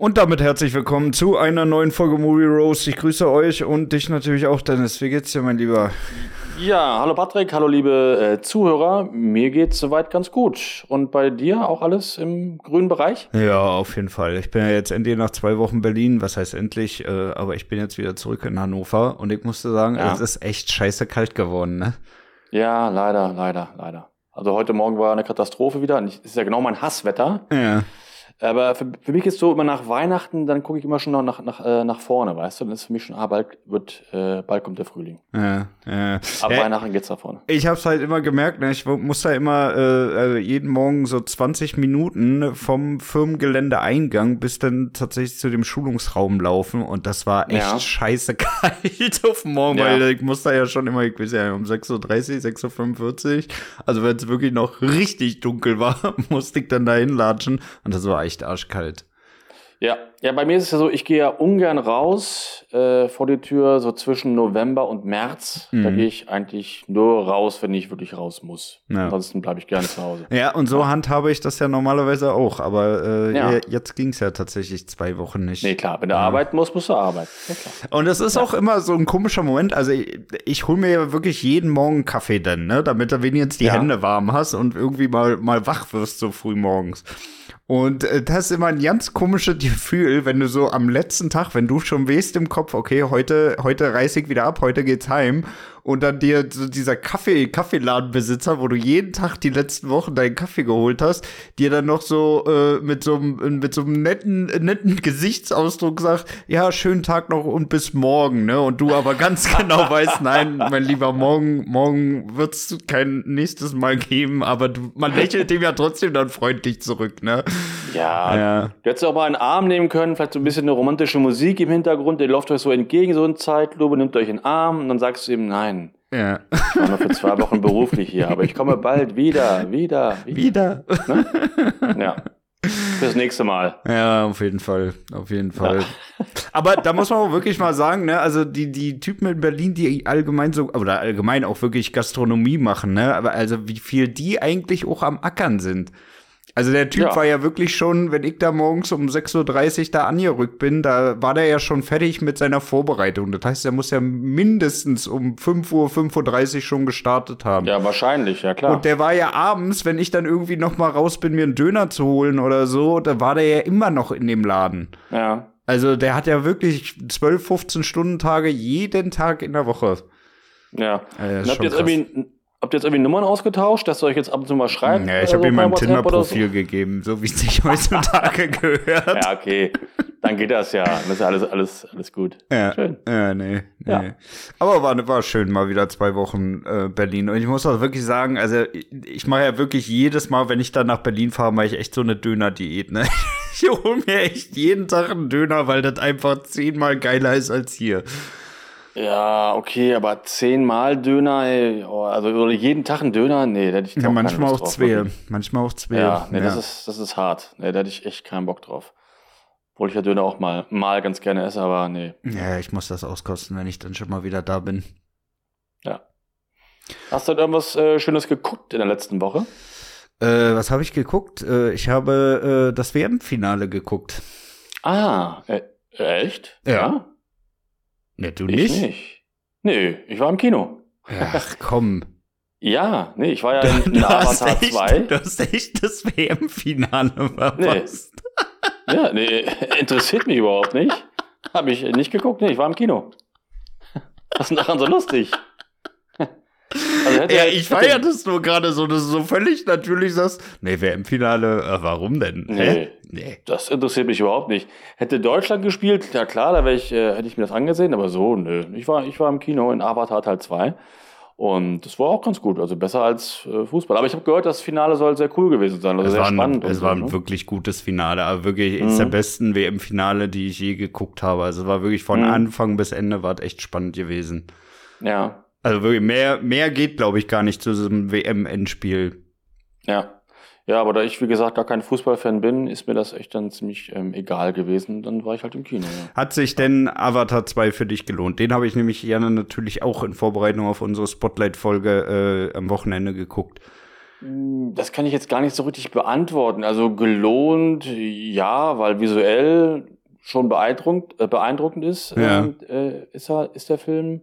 Und damit herzlich willkommen zu einer neuen Folge Movie Rose. Ich grüße euch und dich natürlich auch, Dennis. Wie geht's dir, mein Lieber? Ja, hallo Patrick, hallo liebe äh, Zuhörer. Mir geht's soweit ganz gut. Und bei dir auch alles im grünen Bereich? Ja, auf jeden Fall. Ich bin ja jetzt endlich nach zwei Wochen Berlin. Was heißt endlich? Äh, aber ich bin jetzt wieder zurück in Hannover und ich musste sagen, ja. es ist echt scheiße kalt geworden, ne? Ja, leider, leider, leider. Also heute Morgen war eine Katastrophe wieder. Es ist ja genau mein Hasswetter. Ja. Aber für, für mich ist so immer nach Weihnachten, dann gucke ich immer schon noch nach, nach, äh, nach vorne, weißt du? Dann ist für mich schon, ah, bald wird, äh, bald kommt der Frühling. Ja, ja. Ab ja, Weihnachten geht's nach vorne. Ich hab's halt immer gemerkt, ne? ich muss da immer äh, äh jeden Morgen so 20 Minuten vom Firmengeländeeingang bis dann tatsächlich zu dem Schulungsraum laufen und das war echt ja. scheiße kalt auf Morgen, ja. weil ich muss da ja schon immer, ich weiß ja, um 6.30 Uhr, 6.45 Uhr, also wenn es wirklich noch richtig dunkel war, musste ich dann da hinlatschen und das war echt arschkalt. Ja, ja, bei mir ist es ja so, ich gehe ja ungern raus äh, vor die Tür, so zwischen November und März. Mhm. Da gehe ich eigentlich nur raus, wenn ich wirklich raus muss. Ja. Ansonsten bleibe ich gerne zu Hause. Ja, und so handhabe ich das ja normalerweise auch. Aber äh, ja. jetzt ging es ja tatsächlich zwei Wochen nicht. Nee, klar, wenn du ja. arbeiten musst, musst du arbeiten. Ja, und es ist auch immer so ein komischer Moment. Also ich, ich hole mir ja wirklich jeden Morgen Kaffee dann, ne, damit du wenigstens die Hände warm hast und irgendwie mal, mal wach wirst so früh morgens. Und äh, das ist immer ein ganz komisches Gefühl, wenn du so am letzten Tag, wenn du schon weißt im Kopf, okay, heute, heute reiß ich wieder ab, heute geht's heim und dann dir so dieser Kaffee, Kaffeeladenbesitzer, wo du jeden Tag die letzten Wochen deinen Kaffee geholt hast, dir dann noch so äh, mit so einem mit so einem netten netten Gesichtsausdruck sagt, ja, schönen Tag noch und bis morgen, ne? Und du aber ganz genau weißt, nein, mein lieber morgen morgen wird's kein nächstes Mal geben, aber du, man lächelt dem ja trotzdem dann freundlich zurück, ne? Ja. ja. Du hättest auch mal einen Arm nehmen können, vielleicht so ein bisschen eine romantische Musik im Hintergrund, der läuft euch so entgegen so in Zeitlupe, nimmt euch einen Arm und dann sagst du ihm, nein, ja. Ich war nur für zwei Wochen beruflich hier, aber ich komme bald wieder, wieder, wieder. wieder. Ne? Ja. Fürs nächste Mal. Ja, auf jeden Fall. Auf jeden Fall. Ja. Aber da muss man auch wirklich mal sagen, ne, also die, die Typen in Berlin, die allgemein so, oder allgemein auch wirklich Gastronomie machen, ne, aber also wie viel die eigentlich auch am Ackern sind. Also der Typ ja. war ja wirklich schon, wenn ich da morgens um 6.30 Uhr da angerückt bin, da war der ja schon fertig mit seiner Vorbereitung. Das heißt, er muss ja mindestens um 5 Uhr, 5.30 Uhr schon gestartet haben. Ja, wahrscheinlich, ja klar. Und der war ja abends, wenn ich dann irgendwie noch mal raus bin, mir einen Döner zu holen oder so, da war der ja immer noch in dem Laden. Ja. Also der hat ja wirklich 12, 15 Stunden Tage jeden Tag in der Woche. Ja. Also, habt ihr jetzt irgendwie Habt ihr jetzt irgendwie Nummern ausgetauscht, dass ihr euch jetzt ab und zu mal schreibt? Ja, ich habe ihm mein Tinder-Profil so? gegeben, so wie es sich heutzutage gehört. Ja, okay. Dann geht das ja. Dann ist ja alles, alles, alles gut. Ja, schön. Ja, nee, nee. Ja. Aber war, war schön, mal wieder zwei Wochen äh, Berlin. Und ich muss auch wirklich sagen, also ich, ich mache ja wirklich jedes Mal, wenn ich dann nach Berlin fahre, mache ich echt so eine Döner-Diät, ne? Ich hole mir echt jeden Tag einen Döner, weil das einfach zehnmal geiler ist als hier. Ja, okay, aber zehnmal Döner, ey, oh, also jeden Tag ein Döner, nee, da hätte ich Ja, manchmal auch zwei. Manchmal auch zwei. Ja, nee, ja. Das, ist, das ist hart. Nee, da hätte ich echt keinen Bock drauf. Obwohl ich ja Döner auch mal, mal ganz gerne esse, aber nee. Ja, ich muss das auskosten, wenn ich dann schon mal wieder da bin. Ja. Hast du denn irgendwas äh, Schönes geguckt in der letzten Woche? Äh, was habe ich geguckt? Äh, ich habe äh, das WM-Finale geguckt. Ah, äh, echt? ja? ja? Ne, du nicht? Ich nicht. Nee, ich war im Kino. Ach komm. Ja, nee, ich war ja in, in Avatar echt, 2. Du hast echt das WM-Finale verpasst. Nee. ja, nee, interessiert mich überhaupt nicht. Habe ich nicht geguckt, nee, ich war im Kino. Was ist denn daran so lustig? Also ja, ich feiere das nur gerade so, dass du so völlig natürlich sagst, nee, wer im Finale, äh, warum denn? Nee, nee, das interessiert mich überhaupt nicht. Hätte Deutschland gespielt, ja klar, da ich, äh, hätte ich mir das angesehen, aber so, nö. Ich war, ich war im Kino in Avatar Teil 2 und das war auch ganz gut, also besser als äh, Fußball. Aber ich habe gehört, das Finale soll sehr cool gewesen sein, also es sehr war spannend. es war ein ne? wirklich gutes Finale, aber wirklich mhm. eines der besten WM-Finale, die ich je geguckt habe. Also es war wirklich von mhm. Anfang bis Ende war echt spannend gewesen. Ja, also wirklich mehr, mehr geht, glaube ich, gar nicht zu diesem WM-Endspiel. Ja. Ja, aber da ich, wie gesagt, gar kein Fußballfan bin, ist mir das echt dann ziemlich ähm, egal gewesen. Dann war ich halt im Kino. Ja. Hat sich denn Avatar 2 für dich gelohnt? Den habe ich nämlich gerne natürlich auch in Vorbereitung auf unsere Spotlight-Folge äh, am Wochenende geguckt. Hm, das kann ich jetzt gar nicht so richtig beantworten. Also gelohnt, ja, weil visuell schon beeindruckend, äh, beeindruckend ist, ja. äh, ist, er, ist der Film.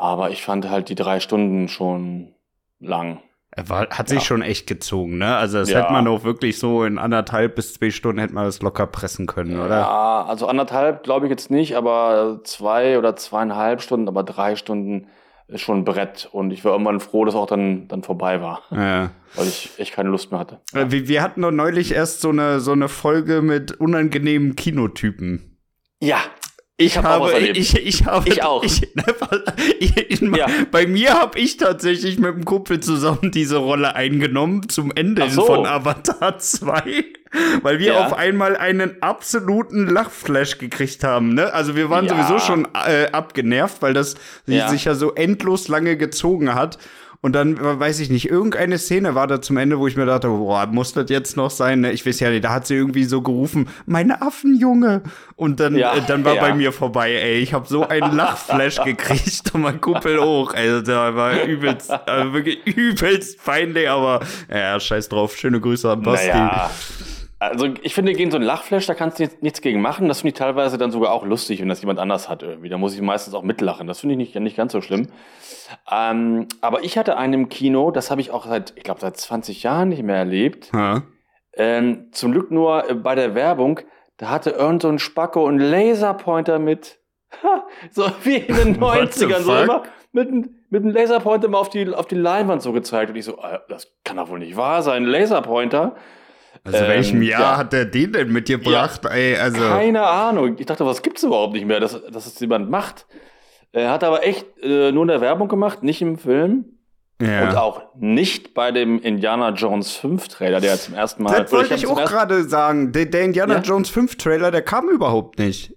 Aber ich fand halt die drei Stunden schon lang. Er war, hat sich ja. schon echt gezogen, ne? Also das ja. hätte man auch wirklich so in anderthalb bis zwei Stunden hätte man das locker pressen können, oder? Ja, also anderthalb glaube ich jetzt nicht, aber zwei oder zweieinhalb Stunden, aber drei Stunden ist schon ein Brett. Und ich war irgendwann froh, dass auch dann, dann vorbei war. Ja. Weil ich echt keine Lust mehr hatte. Äh, wir, wir hatten doch neulich erst so eine, so eine Folge mit unangenehmen Kinotypen. Ja, ich, ich habe, ich, ich habe, ich auch. Ich, ich, ja. Bei mir habe ich tatsächlich mit einem Kumpel zusammen diese Rolle eingenommen zum Ende so. von Avatar 2, weil wir ja. auf einmal einen absoluten Lachflash gekriegt haben. Ne? Also wir waren ja. sowieso schon äh, abgenervt, weil das sich ja so endlos lange gezogen hat. Und dann, weiß ich nicht, irgendeine Szene war da zum Ende, wo ich mir dachte, boah, muss das jetzt noch sein? Ne? Ich weiß ja nicht, da hat sie irgendwie so gerufen, meine Affenjunge. Und dann, ja, äh, dann war ja. bei mir vorbei, ey. Ich habe so einen Lachflash gekriegt und mein Kumpel hoch. Also da war übelst, also wirklich übelst peinlich, aber ja, scheiß drauf. Schöne Grüße an Basti. Naja. Also ich finde, gegen so ein Lachflash, da kannst du nichts gegen machen. Das finde ich teilweise dann sogar auch lustig, wenn das jemand anders hat irgendwie. Da muss ich meistens auch mitlachen. Das finde ich nicht, nicht ganz so schlimm. Ähm, aber ich hatte einen im Kino, das habe ich auch seit, ich glaube, seit 20 Jahren nicht mehr erlebt. Ähm, zum Glück nur äh, bei der Werbung, da hatte irgend so ein Spacko einen Laserpointer mit. so wie in den 90ern, so immer mit, mit einem Laserpointer mal auf die, auf die Leinwand so gezeigt. Und ich so, äh, das kann doch wohl nicht wahr sein, Laserpointer. Also ähm, welchem Jahr ja. hat der den denn mitgebracht? Ja, Ey, also. Keine Ahnung. Ich dachte, was gibt's überhaupt nicht mehr, dass, dass es jemand macht. Er hat aber echt äh, nur in der Werbung gemacht, nicht im Film. Ja. Und auch nicht bei dem Indiana Jones 5 Trailer, der zum ersten Mal. Das wollte ich, auch gerade sagen. Der, der Indiana ja? Jones 5 Trailer, der kam überhaupt nicht.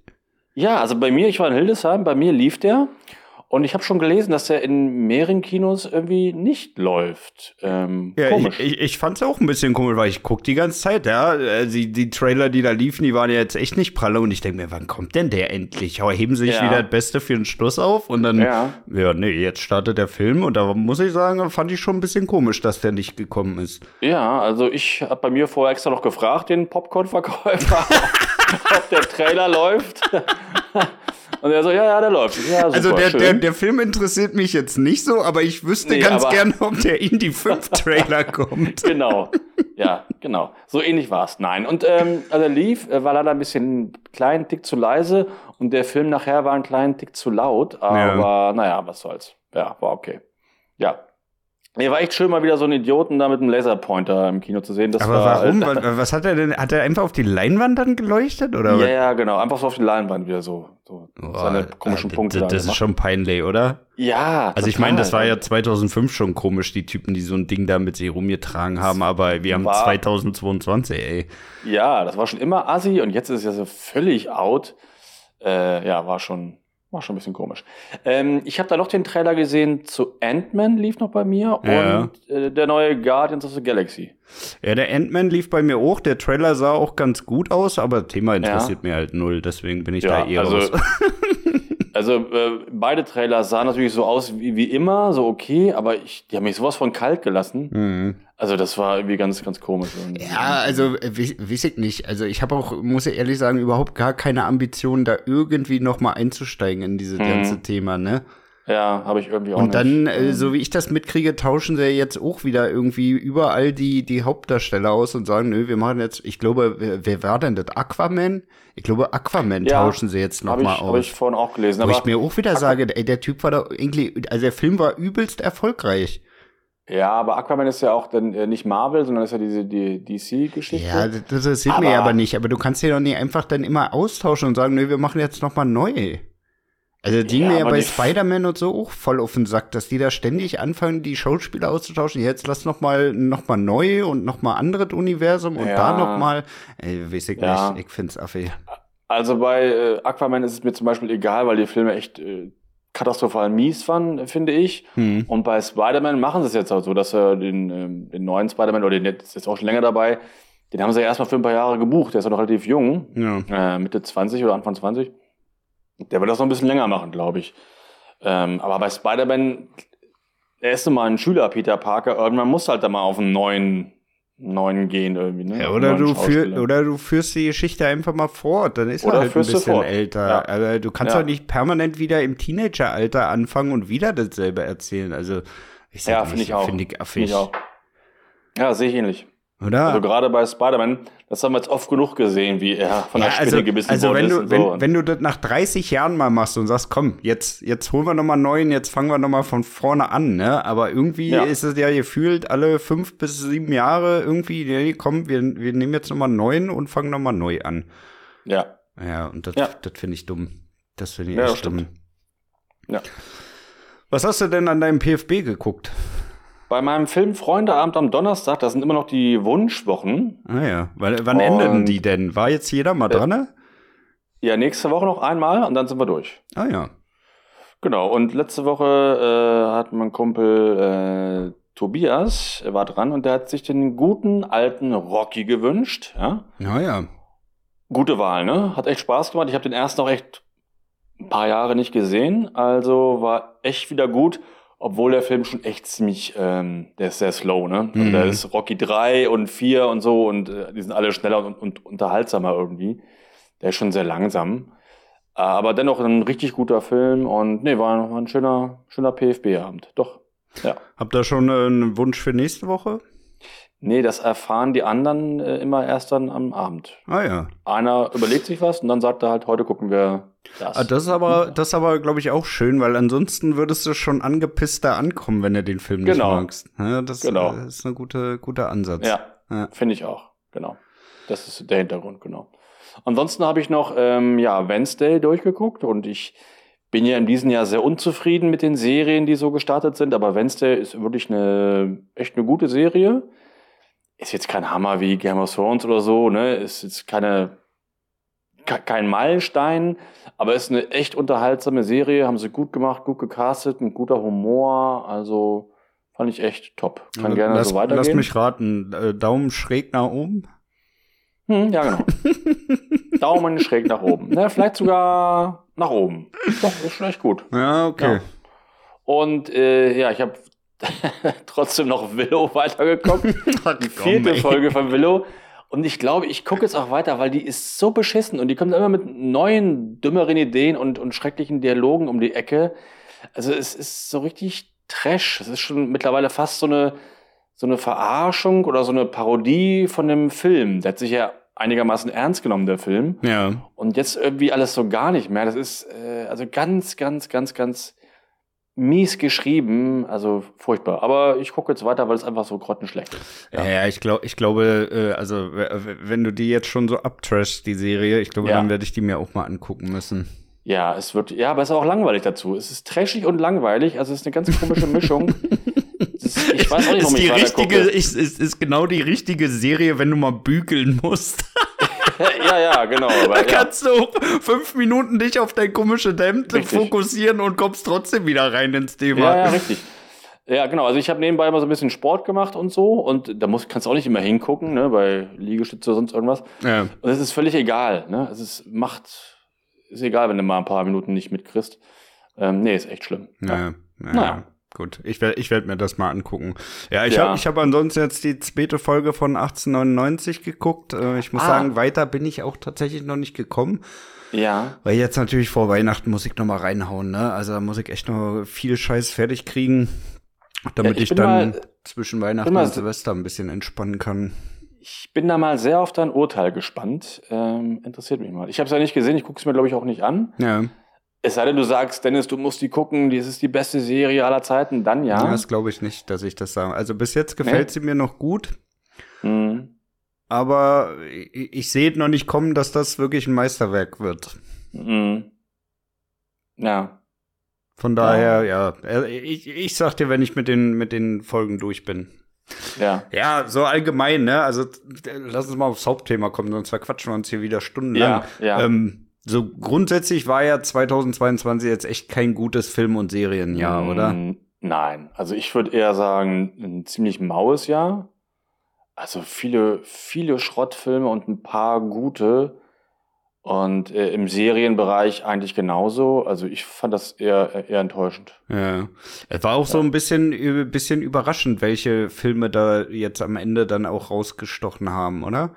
Ja, also bei mir, ich war in Hildesheim, bei mir lief der. Und ich habe schon gelesen, dass er in mehreren Kinos irgendwie nicht läuft. Ähm, ja, komisch. Ich, ich, ich fand es auch ein bisschen komisch, weil ich gucke die ganze Zeit, ja. Äh, die, die Trailer, die da liefen, die waren ja jetzt echt nicht pralle. Und ich denke mir, wann kommt denn der endlich? Heben sich ja. wieder das Beste für den Schluss auf. Und dann, ja. ja, nee, jetzt startet der Film. Und da muss ich sagen, fand ich schon ein bisschen komisch, dass der nicht gekommen ist. Ja, also ich habe bei mir vorher extra noch gefragt, den Popcorn-Verkäufer, ob der Trailer läuft. Und er so, ja, ja, der läuft. Ja, super, also der, der, der Film interessiert mich jetzt nicht so, aber ich wüsste nee, ganz gerne, ob der Indie 5 Trailer kommt. Genau. Ja, genau. So ähnlich war es. Nein. Und ähm, also er lief, war leider ein bisschen kleinen Tick zu leise und der Film nachher war einen kleinen Tick zu laut. Aber ja. naja, was soll's. Ja, war okay. Ja, Nee, war echt schön, mal wieder so einen Idioten da mit einem Laserpointer im Kino zu sehen. Das Aber war, warum? Äh, was hat er denn? Hat er einfach auf die Leinwand dann geleuchtet? Oder ja, ja, genau. Einfach so auf die Leinwand wieder so. so oh, seine komischen äh, Punkte. Das, das ist schon peinlich, oder? Ja. Also total, ich meine, das war ja 2005 schon komisch, die Typen, die so ein Ding da mit sich rumgetragen haben. Aber wir haben war, 2022, ey. Ja, das war schon immer assi und jetzt ist es ja so völlig out. Äh, ja, war schon war schon ein bisschen komisch. Ähm, ich habe da noch den Trailer gesehen zu Ant-Man, lief noch bei mir, ja. und äh, der neue Guardians of the Galaxy. Ja, der Ant-Man lief bei mir auch. Der Trailer sah auch ganz gut aus, aber das Thema interessiert ja. mir halt null, deswegen bin ich ja, da eher also, raus. also äh, beide Trailer sahen natürlich so aus wie, wie immer, so okay, aber ich, die haben mich sowas von kalt gelassen. Mhm. Also das war irgendwie ganz, ganz komisch. Ja, also äh, weiß ich nicht. Also ich habe auch, muss ich ehrlich sagen, überhaupt gar keine Ambition, da irgendwie noch mal einzusteigen in dieses mhm. ganze Thema, ne? Ja, habe ich irgendwie auch Und dann, nicht. Äh, so wie ich das mitkriege, tauschen sie jetzt auch wieder irgendwie überall die, die Hauptdarsteller aus und sagen, nö, wir machen jetzt, ich glaube, wer, wer war denn das? Aquaman? Ich glaube, Aquaman ja, tauschen sie jetzt noch mal aus. Habe ich vorhin auch gelesen. Wo ich mir auch wieder Aqu sage, ey, der Typ war da irgendwie, also der Film war übelst erfolgreich. Ja, aber Aquaman ist ja auch dann äh, nicht Marvel, sondern ist ja diese die DC-Geschichte. Ja, das interessiert mich aber nicht. Aber du kannst ja doch nicht einfach dann immer austauschen und sagen, nee, wir machen jetzt noch mal neu. Also die ja, mir ja bei Spider-Man und so auch voll auf den Sack, dass die da ständig anfangen, die Schauspieler auszutauschen. Jetzt lass noch mal noch mal neu und noch mal anderes Universum und ja. da noch mal. Ey, weiß ich ja. nicht. Ich find's affig. Also bei äh, Aquaman ist es mir zum Beispiel egal, weil die Filme echt äh, katastrophal mies waren, finde ich. Hm. Und bei Spider-Man machen sie es jetzt auch so, dass er den, ähm, den neuen Spider-Man, oder den jetzt ist auch schon länger dabei, den haben sie ja erstmal für ein paar Jahre gebucht. Der ist ja noch relativ jung, ja. äh, Mitte 20 oder Anfang 20. Der wird das noch ein bisschen länger machen, glaube ich. Ähm, aber bei Spider-Man, er ist nun mal ein Schüler, Peter Parker. Irgendwann muss halt da mal auf einen neuen neuen gehen irgendwie. Ne? Ja, oder, du führ, oder du führst die Geschichte einfach mal fort, dann ist er halt ein bisschen älter. Ja. Aber du kannst ja. doch nicht permanent wieder im Teenageralter anfangen und wieder dasselbe erzählen. Also, ich sag ja, finde ich auch. Finde ich affig. Find ich auch. Ja, sehe ich ähnlich. Oder? Also gerade bei Spider-Man, das haben wir jetzt oft genug gesehen, wie er von der ja, Spinne also, gebissen also worden wenn ist. Du, wenn, so. wenn du das nach 30 Jahren mal machst und sagst, komm, jetzt, jetzt holen wir nochmal neuen, jetzt fangen wir nochmal von vorne an, ne? Aber irgendwie ja. ist es ja gefühlt alle fünf bis sieben Jahre irgendwie, nee, komm, wir, wir nehmen jetzt nochmal neuen und fangen nochmal neu an. Ja. Ja, und das, ja. das finde ich dumm. Das finde ich ja, echt dumm. Ja. Was hast du denn an deinem PFB geguckt? Bei meinem Film Freundeabend am Donnerstag, das sind immer noch die Wunschwochen. Ah ja, Weil, wann und, enden die denn? War jetzt jeder mal dran? Äh, ja, nächste Woche noch einmal und dann sind wir durch. Ah ja. Genau, und letzte Woche äh, hat mein Kumpel äh, Tobias war dran und der hat sich den guten alten Rocky gewünscht. Ja, ja. ja. Gute Wahl, ne? Hat echt Spaß gemacht. Ich habe den ersten auch echt ein paar Jahre nicht gesehen, also war echt wieder gut. Obwohl der Film schon echt ziemlich, ähm, der ist sehr slow, ne? Also mhm. da ist Rocky 3 und 4 und so und äh, die sind alle schneller und, und unterhaltsamer irgendwie. Der ist schon sehr langsam. Aber dennoch ein richtig guter Film und nee, war, war ein schöner, schöner PFB-Abend. Doch. Ja. Habt ihr schon einen Wunsch für nächste Woche? Nee, das erfahren die anderen äh, immer erst dann am Abend. Ah ja. Einer überlegt sich was und dann sagt er halt, heute gucken wir das. Ah, das ist aber, das ist aber, glaube ich, auch schön, weil ansonsten würdest du schon angepisst da ankommen, wenn du den Film nicht genau. magst. Ja, das genau. ist ein guter, guter Ansatz. Ja, ja. finde ich auch. Genau. Das ist der Hintergrund, genau. Ansonsten habe ich noch ähm, ja, Wednesday durchgeguckt und ich bin ja in diesem Jahr sehr unzufrieden mit den Serien, die so gestartet sind, aber Wednesday ist wirklich eine echt eine gute Serie ist jetzt kein Hammer wie Game of Thrones oder so, ne? Ist jetzt keine, kein Meilenstein, aber ist eine echt unterhaltsame Serie, haben sie gut gemacht, gut gecastet, ein guter Humor, also fand ich echt top. Kann ja, gerne lass, so weitergehen. Lass mich raten, äh, Daumen schräg nach oben? Hm, ja, genau. Daumen schräg nach oben. Ne, vielleicht sogar nach oben. Doch, ist echt gut. Ja, okay. Ja. Und äh, ja, ich habe trotzdem noch Willow weitergeguckt. die vierte Folge von Willow. Und ich glaube, ich gucke jetzt auch weiter, weil die ist so beschissen und die kommt immer mit neuen, dümmeren Ideen und, und schrecklichen Dialogen um die Ecke. Also es ist so richtig Trash. Es ist schon mittlerweile fast so eine, so eine Verarschung oder so eine Parodie von dem Film. Der hat sich ja einigermaßen ernst genommen, der Film. Ja. Und jetzt irgendwie alles so gar nicht mehr. Das ist äh, also ganz, ganz, ganz, ganz mies geschrieben, also furchtbar. Aber ich gucke jetzt weiter, weil es einfach so grottenschlecht ist. Ja, ja ich, glaube, ich glaube, äh, also wenn du die jetzt schon so abtrashst, die Serie, ich glaube, ja. dann werde ich die mir auch mal angucken müssen. Ja, es wird, ja, aber es ist auch langweilig dazu. Es ist trashig und langweilig, also es ist eine ganz komische Mischung. ist, ich weiß auch nicht, warum ist ich die richtige, ist, ist, ist genau die richtige Serie, wenn du mal bügeln musst. ja, ja, genau. Aber, da kannst du fünf Minuten dich auf dein komische Hemd fokussieren und kommst trotzdem wieder rein ins Thema. Ja, ja, richtig. Ja, genau. Also ich habe nebenbei immer so ein bisschen Sport gemacht und so und da muss, kannst du auch nicht immer hingucken, ne, bei Liegestütze oder sonst irgendwas. Ja. Und es ist völlig egal, ne? Es ist, macht, ist egal, wenn du mal ein paar Minuten nicht mitkriegst. Ähm, nee, ist echt schlimm. Ja. ja. Naja. Gut, ich werde ich werd mir das mal angucken. Ja, ich ja. habe ich hab ansonsten jetzt die zweite Folge von 1899 geguckt. Äh, ich muss ah. sagen, weiter bin ich auch tatsächlich noch nicht gekommen. Ja. Weil jetzt natürlich vor Weihnachten muss ich noch mal reinhauen, ne? Also da muss ich echt noch viel Scheiß fertig kriegen, damit ja, ich, ich dann mal, zwischen Weihnachten und Silvester ein bisschen entspannen kann. Ich bin da mal sehr auf dein Urteil gespannt. Ähm, interessiert mich mal. Ich habe es ja nicht gesehen, ich gucke es mir, glaube ich, auch nicht an. Ja. Es sei denn, du sagst, Dennis, du musst die gucken, das ist die beste Serie aller Zeiten, dann ja. Das glaube ich nicht, dass ich das sage. Also bis jetzt gefällt nee. sie mir noch gut. Mhm. Aber ich, ich sehe noch nicht kommen, dass das wirklich ein Meisterwerk wird. Mhm. Ja. Von daher, ja, ja äh, ich, ich sag dir, wenn ich mit den, mit den Folgen durch bin. Ja. Ja, so allgemein, ne? Also lass uns mal aufs Hauptthema kommen, sonst verquatschen wir uns hier wieder stundenlang. Ja, ja. Ähm, So grundsätzlich war ja 2022 jetzt echt kein gutes Film- und Serienjahr, mm, oder? Nein, also ich würde eher sagen, ein ziemlich maues Jahr. Also viele, viele Schrottfilme und ein paar gute. Und äh, im Serienbereich eigentlich genauso. Also ich fand das eher, eher enttäuschend. Ja. Es war auch ja. so ein bisschen, bisschen überraschend, welche Filme da jetzt am Ende dann auch rausgestochen haben, oder?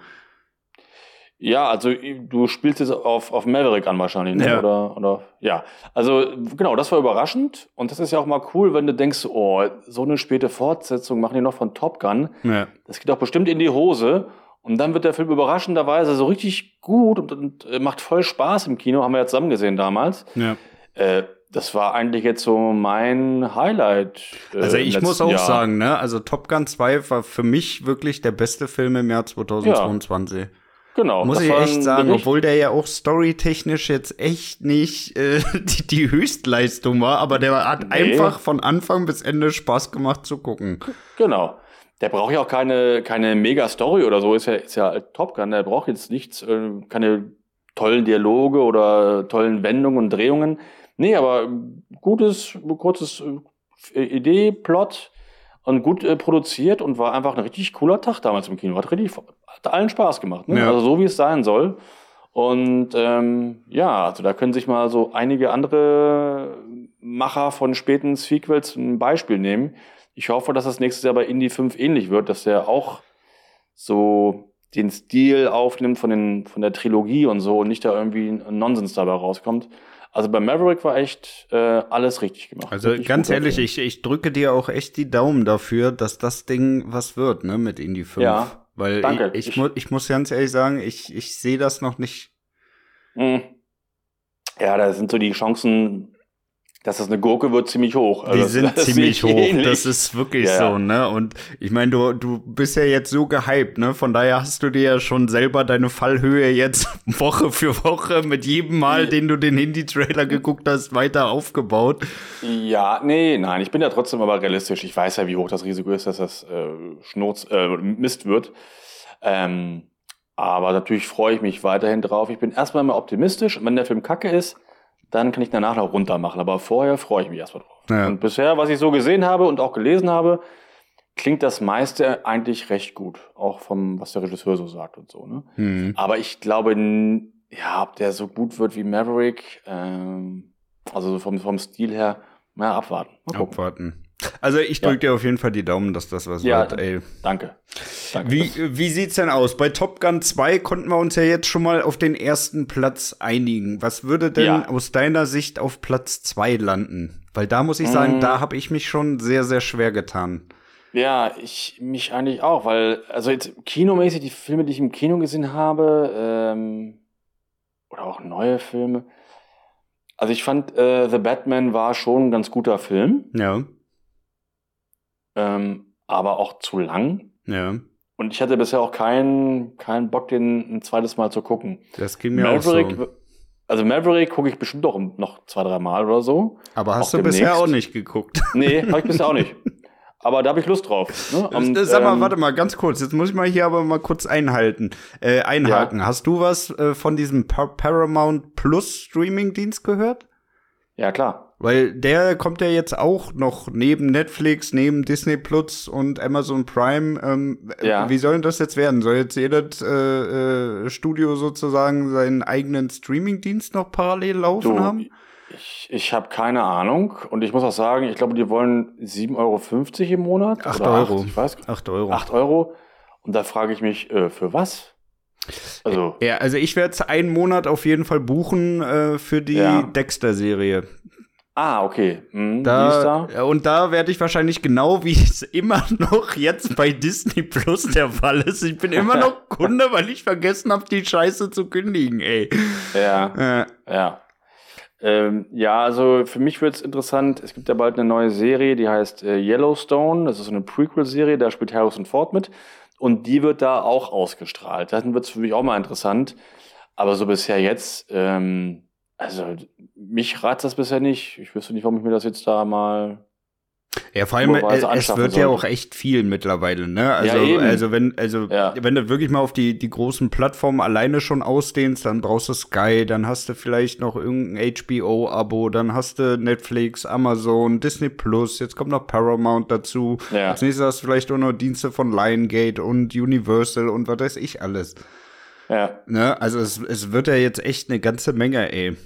Ja, also du spielst es auf, auf Maverick an wahrscheinlich, ne? Ja. Oder, oder ja. Also genau, das war überraschend. Und das ist ja auch mal cool, wenn du denkst, oh, so eine späte Fortsetzung machen die noch von Top Gun. Ja. Das geht doch bestimmt in die Hose. Und dann wird der Film überraschenderweise so richtig gut und, und äh, macht voll Spaß im Kino, haben wir ja zusammen gesehen damals. Ja. Äh, das war eigentlich jetzt so mein Highlight. Äh, also ich muss auch Jahr. sagen, ne, also Top Gun 2 war für mich wirklich der beste Film im Jahr 2022. Ja. Genau. Muss ich echt sagen, obwohl der ja auch storytechnisch jetzt echt nicht äh, die, die Höchstleistung war, aber der hat nee. einfach von Anfang bis Ende Spaß gemacht zu gucken. Genau. Der braucht ja auch keine, keine Mega-Story oder so, ist ja, ist ja Top Gun, der braucht jetzt nichts, äh, keine tollen Dialoge oder tollen Wendungen und Drehungen. Nee, aber gutes, kurzes äh, Idee, Plot, und gut äh, produziert und war einfach ein richtig cooler Tag damals im Kino. Hat richtig, hat allen Spaß gemacht. Ne? Ja. Also so wie es sein soll. Und ähm, ja, also da können sich mal so einige andere Macher von späten Sequels ein Beispiel nehmen. Ich hoffe, dass das nächstes Jahr bei Indie 5 ähnlich wird, dass der auch so den Stil aufnimmt von, den, von der Trilogie und so und nicht da irgendwie ein Nonsens dabei rauskommt. Also bei Maverick war echt äh, alles richtig gemacht. Also richtig ganz ehrlich, ich, ich drücke dir auch echt die Daumen dafür, dass das Ding was wird, ne, mit Indie 5. Ja. Weil danke. ich, ich, ich, mu ich muss ganz ehrlich sagen, ich, ich sehe das noch nicht. Mhm. Ja, da sind so die Chancen dass das eine Gurke wird ziemlich hoch. Also die sind ziemlich hoch. Ähnlich. Das ist wirklich ja. so, ne? Und ich meine, du, du bist ja jetzt so gehypt, ne? Von daher hast du dir ja schon selber deine Fallhöhe jetzt Woche für Woche mit jedem Mal, den du den Hindi-Trailer geguckt hast, weiter aufgebaut. Ja, nee, nein, ich bin ja trotzdem aber realistisch. Ich weiß ja, wie hoch das Risiko ist, dass das äh, Schnurz, äh, Mist wird. Ähm, aber natürlich freue ich mich weiterhin drauf. Ich bin erstmal immer optimistisch. Und wenn der Film kacke ist, dann kann ich danach noch runter machen. Aber vorher freue ich mich erstmal drauf. Ja. Und bisher, was ich so gesehen habe und auch gelesen habe, klingt das meiste eigentlich recht gut. Auch vom, was der Regisseur so sagt und so. Ne? Mhm. Aber ich glaube, ja, ob der so gut wird wie Maverick, ähm, also vom, vom Stil her, mal abwarten. Abwarten. Also ich drücke ja. dir auf jeden Fall die Daumen, dass das was ja, wird, ey. Danke. danke. Wie, wie sieht's denn aus? Bei Top Gun 2 konnten wir uns ja jetzt schon mal auf den ersten Platz einigen. Was würde denn ja. aus deiner Sicht auf Platz 2 landen? Weil da muss ich sagen, mm. da habe ich mich schon sehr, sehr schwer getan. Ja, ich mich eigentlich auch, weil, also jetzt kinomäßig die Filme, die ich im Kino gesehen habe, ähm, oder auch neue Filme. Also ich fand, äh, The Batman war schon ein ganz guter Film. Ja ähm, aber auch zu lang. Ja. Und ich hatte bisher auch keinen keinen Bock, den ein zweites Mal zu gucken. Das ging mir Maverick, auch so. Also Maverick gucke ich bestimmt doch noch zwei, drei Mal oder so. Aber hast du demnächst. bisher auch nicht geguckt? Nee, habe ich bisher auch nicht. Aber da habe ich Lust drauf. Ne? Und, Sag mal, ähm, warte mal, ganz kurz. Jetzt muss ich mal hier aber mal kurz einhalten, äh, einhaken. Ja. Hast du was äh, von diesem Par Paramount Plus Streaming-Dienst gehört? Ja, klar. Weil der kommt ja jetzt auch noch neben Netflix, neben Disney Plus und Amazon Prime. Ähm, ja. Wie soll denn das jetzt werden? Soll jetzt jedes äh, äh, Studio sozusagen seinen eigenen Streaming-Dienst noch parallel laufen du, haben? Ich, ich habe keine Ahnung und ich muss auch sagen, ich glaube, die wollen 7,50 Euro im Monat. 8 Euro. 8, ich weiß, 8 Euro. 8 Euro. Und da frage ich mich, äh, für was? Also, ja, also ich werde einen Monat auf jeden Fall buchen äh, für die ja. Dexter-Serie. Ah, okay. Mhm, da, da? Und da werde ich wahrscheinlich genau wie es immer noch jetzt bei Disney Plus der Fall ist. Ich bin immer noch Kunde, weil ich vergessen habe, die Scheiße zu kündigen, ey. Ja. Äh. Ja. Ähm, ja, also für mich wird es interessant. Es gibt ja bald eine neue Serie, die heißt äh, Yellowstone. Das ist so eine Prequel-Serie, da spielt Harrison Ford mit. Und die wird da auch ausgestrahlt. Dann wird es für mich auch mal interessant. Aber so bisher jetzt, ähm, also mich reizt das bisher nicht. Ich wüsste nicht, warum ich mir das jetzt da mal Ja, vor allem, es, es wird ja auch echt viel mittlerweile, ne? Also, ja, also wenn, also, ja. wenn du wirklich mal auf die, die großen Plattformen alleine schon ausdehnst, dann brauchst du Sky, dann hast du vielleicht noch irgendein HBO-Abo, dann hast du Netflix, Amazon, Disney Plus, jetzt kommt noch Paramount dazu. Ja. Als nächstes hast du vielleicht auch noch Dienste von Liongate und Universal und was weiß ich alles. Ja. Ne? Also es, es wird ja jetzt echt eine ganze Menge, ey.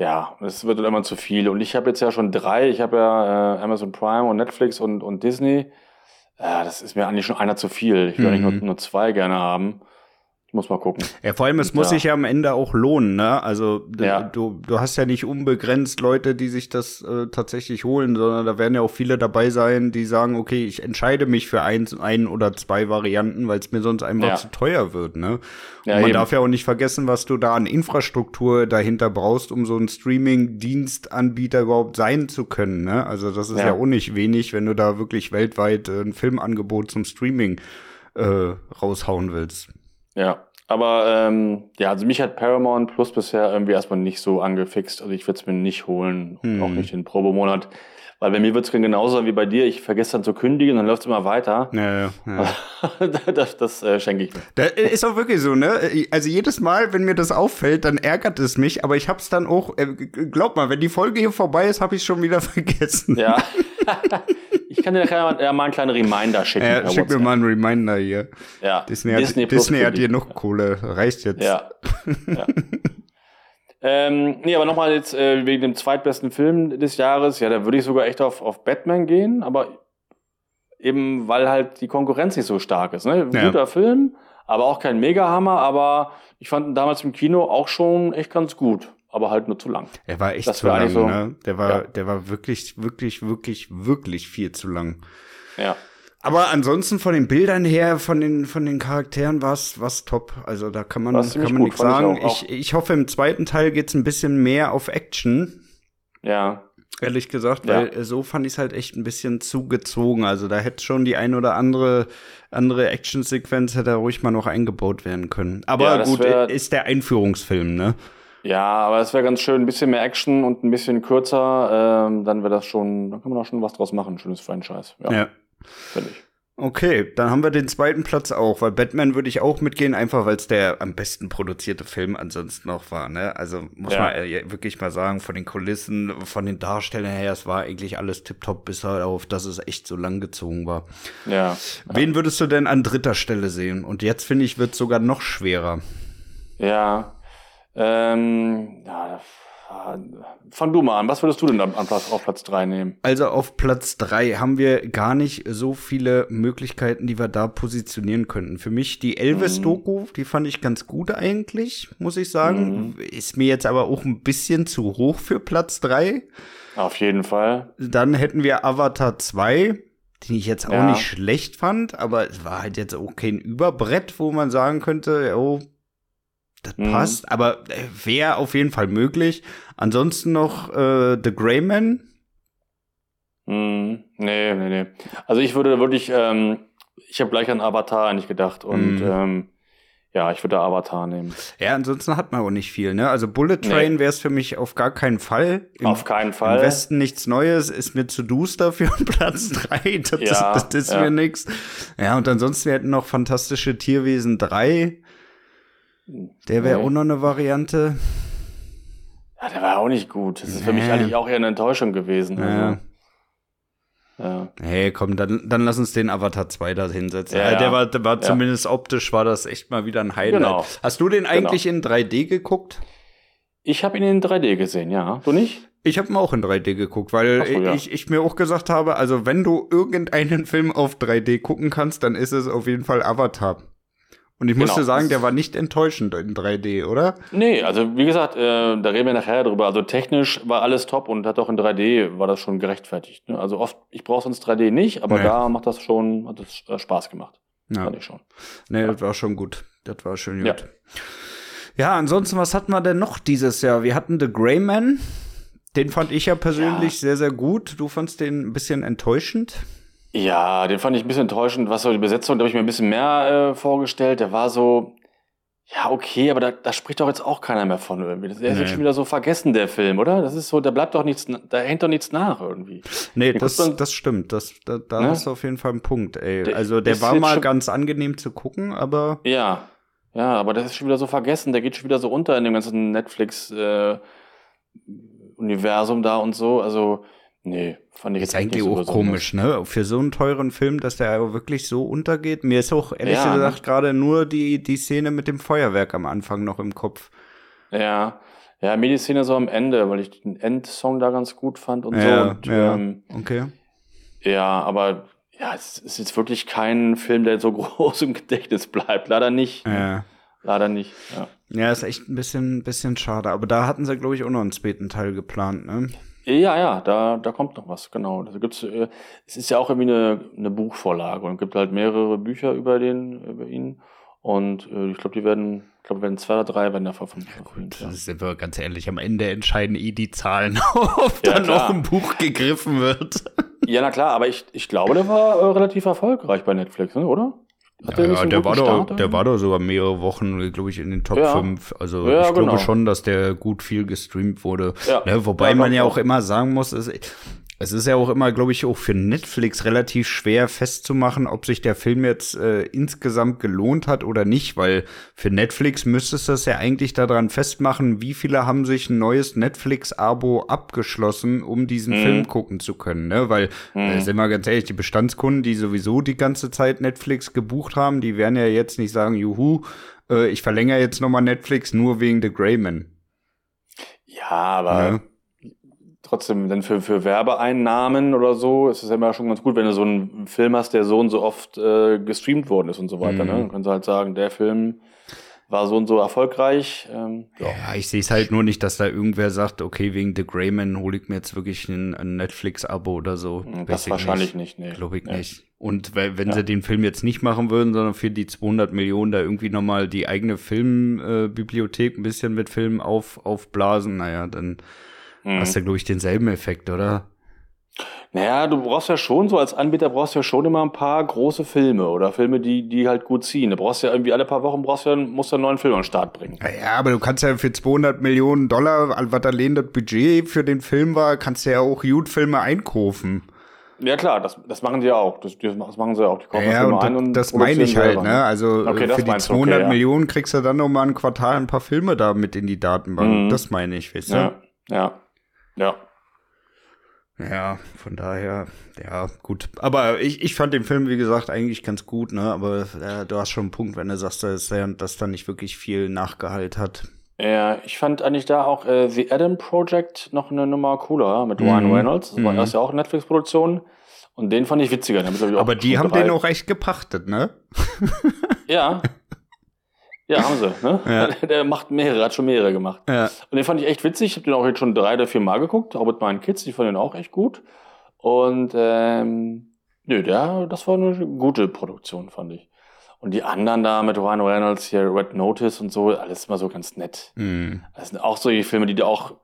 Ja, es wird dann immer zu viel. Und ich habe jetzt ja schon drei. Ich habe ja äh, Amazon Prime und Netflix und, und Disney. Äh, das ist mir eigentlich schon einer zu viel. Ich würde mhm. eigentlich nur, nur zwei gerne haben. Ich muss mal gucken. Ja, vor allem, es muss sich ja am Ende auch lohnen, ne? Also ja. du, du hast ja nicht unbegrenzt Leute, die sich das äh, tatsächlich holen, sondern da werden ja auch viele dabei sein, die sagen, okay, ich entscheide mich für eins, ein oder zwei Varianten, weil es mir sonst einfach ja. zu teuer wird, ne? Ja, Und man eben. darf ja auch nicht vergessen, was du da an Infrastruktur dahinter brauchst, um so ein Streaming-Dienstanbieter überhaupt sein zu können, ne? Also das ist ja, auch nicht wenig, wenn du da wirklich weltweit äh, ein Filmangebot zum Streaming äh, raushauen willst. Ja, aber ähm, ja, also mich hat Paramount Plus bisher irgendwie erstmal nicht so angefixt. Also ich würde es mir nicht holen, hm. auch nicht den Probemonat. Weil bei mir wird es genauso sein wie bei dir. Ich vergesse dann zu kündigen, dann läuft es immer weiter. Ja, ja. das das äh, schenke ich mir. Das ist auch wirklich so, ne? Also jedes Mal, wenn mir das auffällt, dann ärgert es mich. Aber ich hab's dann auch, äh, glaub mal, wenn die Folge hier vorbei ist, habe ich schon wieder vergessen. Ja. Ich kann dir nachher ja, mal einen kleinen Reminder schicken. Ja, schick mir mal einen Reminder hier. Ja. Disney, Disney, hat, Disney hat hier noch Kohle. Reicht jetzt. Ja. ja. ähm, nee, aber nochmal jetzt äh, wegen dem zweitbesten Film des Jahres. Ja, da würde ich sogar echt auf, auf Batman gehen, aber eben weil halt die Konkurrenz nicht so stark ist. Ne? Ja. Guter Film, aber auch kein Mega-Hammer, aber ich fand ihn damals im Kino auch schon echt ganz gut aber halt nur zu lang. Er war echt das zu lang, so, ne? Der war, ja. der war wirklich, wirklich, wirklich, wirklich viel zu lang. Ja. Aber ansonsten von den Bildern her, von den, von den Charakteren war es top. Also da kann man, kann man nichts sagen. Ich, auch, ich, ich, hoffe, im zweiten Teil geht's ein bisschen mehr auf Action. Ja. Ehrlich gesagt, weil ja. so fand ich es halt echt ein bisschen zugezogen. Also da hätte schon die ein oder andere andere Actionsequenz hätte ruhig mal noch eingebaut werden können. Aber ja, gut, ist der Einführungsfilm, ne? Ja, aber es wäre ganz schön, ein bisschen mehr Action und ein bisschen kürzer, ähm, dann wäre das schon, dann kann man da schon was draus machen, ein schönes Franchise. Ja. ja. Finde ich. Okay, dann haben wir den zweiten Platz auch, weil Batman würde ich auch mitgehen, einfach weil es der am besten produzierte Film ansonsten noch war. Ne? Also muss ja. man äh, wirklich mal sagen, von den Kulissen, von den Darstellern her, es war eigentlich alles tipptopp, bis auf, dass es echt so lang gezogen war. Ja. Wen würdest du denn an dritter Stelle sehen? Und jetzt finde ich, wird sogar noch schwerer. Ja, ähm, ja, fang du mal an. Was würdest du denn an Platz, auf Platz 3 nehmen? Also auf Platz 3 haben wir gar nicht so viele Möglichkeiten, die wir da positionieren könnten. Für mich die Elvis-Doku, mhm. die fand ich ganz gut eigentlich, muss ich sagen. Mhm. Ist mir jetzt aber auch ein bisschen zu hoch für Platz 3. Auf jeden Fall. Dann hätten wir Avatar 2, den ich jetzt auch ja. nicht schlecht fand, aber es war halt jetzt auch kein Überbrett, wo man sagen könnte, oh, das mhm. passt, aber äh, wäre auf jeden Fall möglich. Ansonsten noch äh, The Greyman. Mhm. Nee, nee, nee. Also ich würde wirklich, ähm, ich habe gleich an Avatar eigentlich gedacht und mhm. ähm, ja, ich würde Avatar nehmen. Ja, ansonsten hat man auch nicht viel, ne? Also Bullet Train nee. wäre es für mich auf gar keinen Fall. Im, auf keinen Fall. Im Westen nichts Neues, ist mir zu duster für Platz 3. Das, ja, das, das ist ja. mir nix. Ja, und ansonsten wir hätten noch Fantastische Tierwesen 3. Der wäre nee. auch noch eine Variante. Ja, der war auch nicht gut. Das ist nee. für mich eigentlich auch eher eine Enttäuschung gewesen. Ja. Also. Ja. Hey, komm, dann, dann lass uns den Avatar 2 da hinsetzen. Ja, der war, der war ja. zumindest optisch war das echt mal wieder ein Highlight. Genau. Hast du den genau. eigentlich genau. in 3D geguckt? Ich habe ihn in 3D gesehen, ja. Du nicht? Ich habe ihn auch in 3D geguckt, weil so, ja. ich, ich mir auch gesagt habe, also wenn du irgendeinen Film auf 3D gucken kannst, dann ist es auf jeden Fall Avatar. Und ich musste genau. sagen, der war nicht enttäuschend in 3D, oder? Nee, also wie gesagt, äh, da reden wir nachher drüber. Also technisch war alles top und hat auch in 3D war das schon gerechtfertigt. Ne? Also oft, ich brauche sonst 3D nicht, aber nee. da macht das schon, hat das äh, Spaß gemacht. Ja. Fand ich schon. Nee, ja. das war schon gut. Das war schon gut. Ja. ja, ansonsten, was hatten wir denn noch dieses Jahr? Wir hatten The Grey Man. Den fand ich ja persönlich ja. sehr, sehr gut. Du fandst den ein bisschen enttäuschend. Ja, den fand ich ein bisschen enttäuschend. Was so die Besetzung, da habe ich mir ein bisschen mehr äh, vorgestellt. Der war so, Ja, okay, aber da, da spricht doch jetzt auch keiner mehr von irgendwie. Der ist nee. jetzt schon wieder so vergessen, der Film, oder? Das ist so, da bleibt doch nichts, da hängt doch nichts nach irgendwie. Nee, das, das stimmt. Das, da da ne? hast du auf jeden Fall einen Punkt, ey. Der, also der war mal ganz angenehm zu gucken, aber. Ja. Ja, aber das ist schon wieder so vergessen, der geht schon wieder so unter in dem ganzen Netflix äh, Universum da und so. Also, Nee, fand ich ist eigentlich auch so komisch, ne? Für so einen teuren Film, dass der wirklich so untergeht. Mir ist auch ehrlich ja, gesagt ne? gerade nur die, die Szene mit dem Feuerwerk am Anfang noch im Kopf. Ja, ja, mir die Szene so am Ende, weil ich den Endsong da ganz gut fand und ja, so. Und, ja, ähm, okay. Ja, aber ja, es ist jetzt wirklich kein Film, der so groß im Gedächtnis bleibt. Leider nicht. Ja. Leider nicht, ja. Ja, ist echt ein bisschen, bisschen schade. Aber da hatten sie, glaube ich, auch noch einen zweiten Teil geplant, ne? Ja, ja, da, da kommt noch was, genau. Da gibt's, äh, es ist ja auch irgendwie eine, eine Buchvorlage und es gibt halt mehrere Bücher über den, über ihn. Und äh, ich glaube, die werden, ich glaube, werden zwei oder drei werden davon ja, gut, ja. sind wir ganz ehrlich, am Ende entscheiden eh die Zahlen, ob ja, da noch ein Buch gegriffen wird. Ja, na klar, aber ich, ich glaube, der war äh, relativ erfolgreich bei Netflix, ne, oder? Hat ja, der, ja, der war doch, der war doch sogar mehrere Wochen, glaube ich, in den Top ja. 5. Also ja, ich genau. glaube schon, dass der gut viel gestreamt wurde. Ne, wobei man ja auch immer sagen muss, es, es ist ja auch immer, glaube ich, auch für Netflix relativ schwer festzumachen, ob sich der Film jetzt äh, insgesamt gelohnt hat oder nicht, weil für Netflix müsstest du das ja eigentlich daran festmachen, wie viele haben sich ein neues Netflix-Abo abgeschlossen, um diesen mhm. Film gucken zu können, ne? Weil, mhm. äh, sind wir ganz ehrlich, die Bestandskunden, die sowieso die ganze Zeit Netflix gebucht haben, die werden ja jetzt nicht sagen, juhu, äh, ich verlängere jetzt nochmal Netflix nur wegen The Greyman. Ja, aber ja trotzdem, denn für, für Werbeeinnahmen oder so ist es ja immer schon ganz gut, wenn du so einen Film hast, der so und so oft äh, gestreamt worden ist und so weiter. Ne? Mhm. Ne? Dann können sie halt sagen, der Film war so und so erfolgreich. Ähm, ja. ja, ich sehe es halt nur nicht, dass da irgendwer sagt, okay, wegen The Greyman hole ich mir jetzt wirklich ein, ein Netflix-Abo oder so. Das wahrscheinlich nicht, nicht nee. Glaube ich nee. nicht. Und wenn ja. sie den Film jetzt nicht machen würden, sondern für die 200 Millionen da irgendwie nochmal die eigene Filmbibliothek äh, ein bisschen mit Filmen auf, aufblasen, naja, dann mhm. hast du, glaube ich, denselben Effekt, oder? Naja, du brauchst ja schon, so als Anbieter brauchst du ja schon immer ein paar große Filme oder Filme, die, die halt gut ziehen. Du brauchst ja irgendwie alle paar Wochen brauchst du ja, musst du einen neuen Film an den Start bringen. Ja, aber du kannst ja für 200 Millionen Dollar, was da das Budget für den Film war, kannst du ja auch Gut-Filme einkaufen. Ja klar, das, das machen sie auch. Das, das machen sie auch. Die kaufen ja, Filme ein und das meine ich halt, ne? Also okay, für die 200 okay, ja. Millionen kriegst du dann noch mal ein Quartal ein paar Filme da mit in die Datenbank. Mhm. Das meine ich, weißt du? Ja, ja. Ja. Ja, von daher, ja, gut. Aber ich, ich fand den Film, wie gesagt, eigentlich ganz gut, ne? Aber äh, du hast schon einen Punkt, wenn du sagst, dass, dass da nicht wirklich viel Nachgehalt hat. Ja, ich fand eigentlich da auch äh, The Adam Project noch eine Nummer cooler mit Ryan mhm. Reynolds. Das war mhm. ja auch Netflix-Produktion. Und den fand ich witziger. Aber die haben den auch recht gepachtet, ne? ja, Ja, haben sie. Ne? Ja. Der macht mehrere, hat schon mehrere gemacht. Ja. Und den fand ich echt witzig. Ich habe den auch jetzt schon drei oder vier Mal geguckt, auch mit meinen Kids. Die fanden den auch echt gut. Und ähm, nö, der, das war eine gute Produktion, fand ich. Und die anderen da mit Ryan Reynolds hier, Red Notice und so, alles immer so ganz nett. Mhm. Das sind auch solche Filme, die du auch,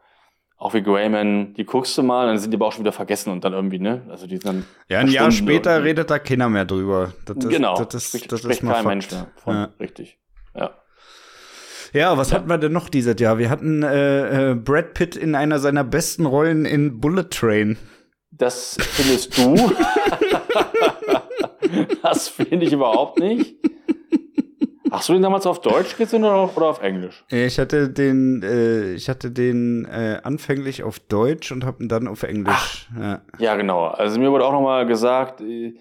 auch wie Greyman, die guckst du mal, dann sind die aber auch schon wieder vergessen und dann irgendwie, ne? Also die sind dann. Ja, ein Jahr später redet da keiner mehr drüber. Das ist, genau. Das ist, das ist kein Fakt. Mensch mehr von. Ja. Richtig. Ja. Ja, was ja. hatten wir denn noch dieses Jahr? Wir hatten äh, äh, Brad Pitt in einer seiner besten Rollen in Bullet Train. Das findest du? das finde ich überhaupt nicht. Hast du den damals auf Deutsch gesehen oder auf, oder auf Englisch? Ich hatte den, äh, ich hatte den äh, anfänglich auf Deutsch und habe ihn dann auf Englisch. Ach, ja. ja. genau. Also mir wurde auch noch mal gesagt, äh,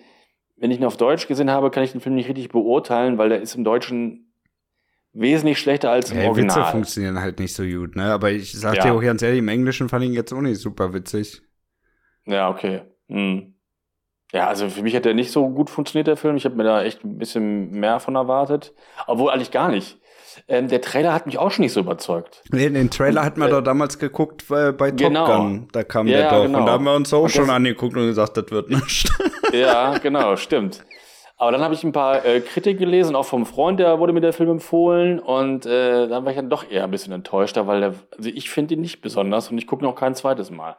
wenn ich ihn auf Deutsch gesehen habe, kann ich den Film nicht richtig beurteilen, weil der ist im Deutschen wesentlich schlechter als im ja, Original. Witze funktionieren halt nicht so gut, ne? Aber ich sag ja. dir auch ganz ehrlich, im Englischen fand ich ihn jetzt auch nicht super witzig. Ja, okay. Hm. Ja, also für mich hat der nicht so gut funktioniert, der Film. Ich habe mir da echt ein bisschen mehr von erwartet. Obwohl eigentlich gar nicht. Ähm, der Trailer hat mich auch schon nicht so überzeugt. Nee, den Trailer hatten wir äh, doch damals geguckt äh, bei Top genau. Gun. Da kam ja, der doch. Genau. Und da haben wir uns auch und schon angeguckt und gesagt, das wird nicht. Ja, genau, stimmt. Aber dann habe ich ein paar äh, Kritiken gelesen, auch vom Freund, der wurde mir der Film empfohlen. Und äh, dann war ich dann doch eher ein bisschen enttäuschter, weil der, also ich finde ihn nicht besonders und ich gucke noch kein zweites Mal.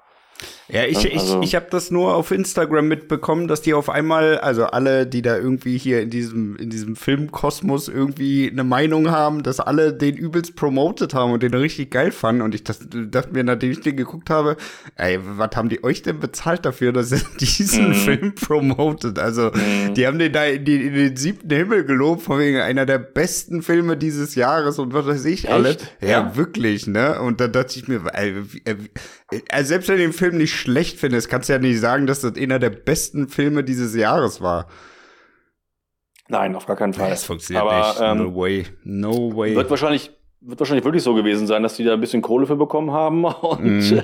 Ja, ich, also, ich, ich habe das nur auf Instagram mitbekommen, dass die auf einmal, also alle, die da irgendwie hier in diesem, in diesem Filmkosmos irgendwie eine Meinung haben, dass alle den übelst promotet haben und den richtig geil fanden. Und ich das, dachte mir, nachdem ich den geguckt habe, ey, was haben die euch denn bezahlt dafür, dass ihr diesen mm. Film promotet? Also, mm. die haben den da in, die, in, den siebten Himmel gelobt, von wegen einer der besten Filme dieses Jahres und was weiß ich alles. Ja, ja, wirklich, ne? Und da dachte ich mir, ey, also selbst wenn den Film nicht schlecht findest, kannst du ja nicht sagen, dass das einer der besten Filme dieses Jahres war. Nein, auf gar keinen Fall. Das funktioniert Aber, nicht. Ähm, no way. No way. Wird wahrscheinlich, wird wahrscheinlich wirklich so gewesen sein, dass die da ein bisschen Kohle für bekommen haben und mm.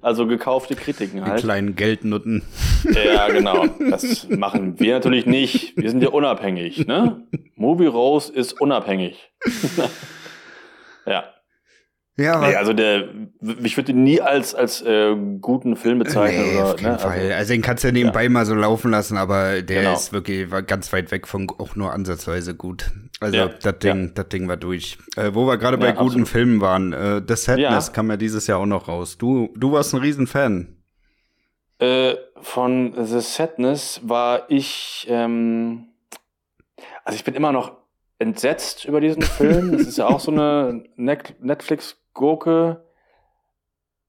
also gekaufte Kritiken halt. Die kleinen Geldnutten. Ja, genau. Das machen wir natürlich nicht. Wir sind ja unabhängig, ne? Movie Rose ist unabhängig. ja. Ja, nee, also der, ich würde ihn nie als, als äh, guten Film bezeichnen. Nee, oder, auf keinen ne? Fall. Also, also, den kannst du ja nebenbei ja. mal so laufen lassen, aber der genau. ist wirklich war ganz weit weg von auch nur ansatzweise gut. Also ja. das Ding, ja. das Ding war durch. Äh, wo wir gerade bei guten absolut. Filmen waren, äh, The Sadness kam ja dieses Jahr auch noch raus. Du, du warst ein Riesenfan. Äh, von The Sadness war ich, ähm, also ich bin immer noch entsetzt über diesen Film. Das ist ja auch so eine Netflix Gurke.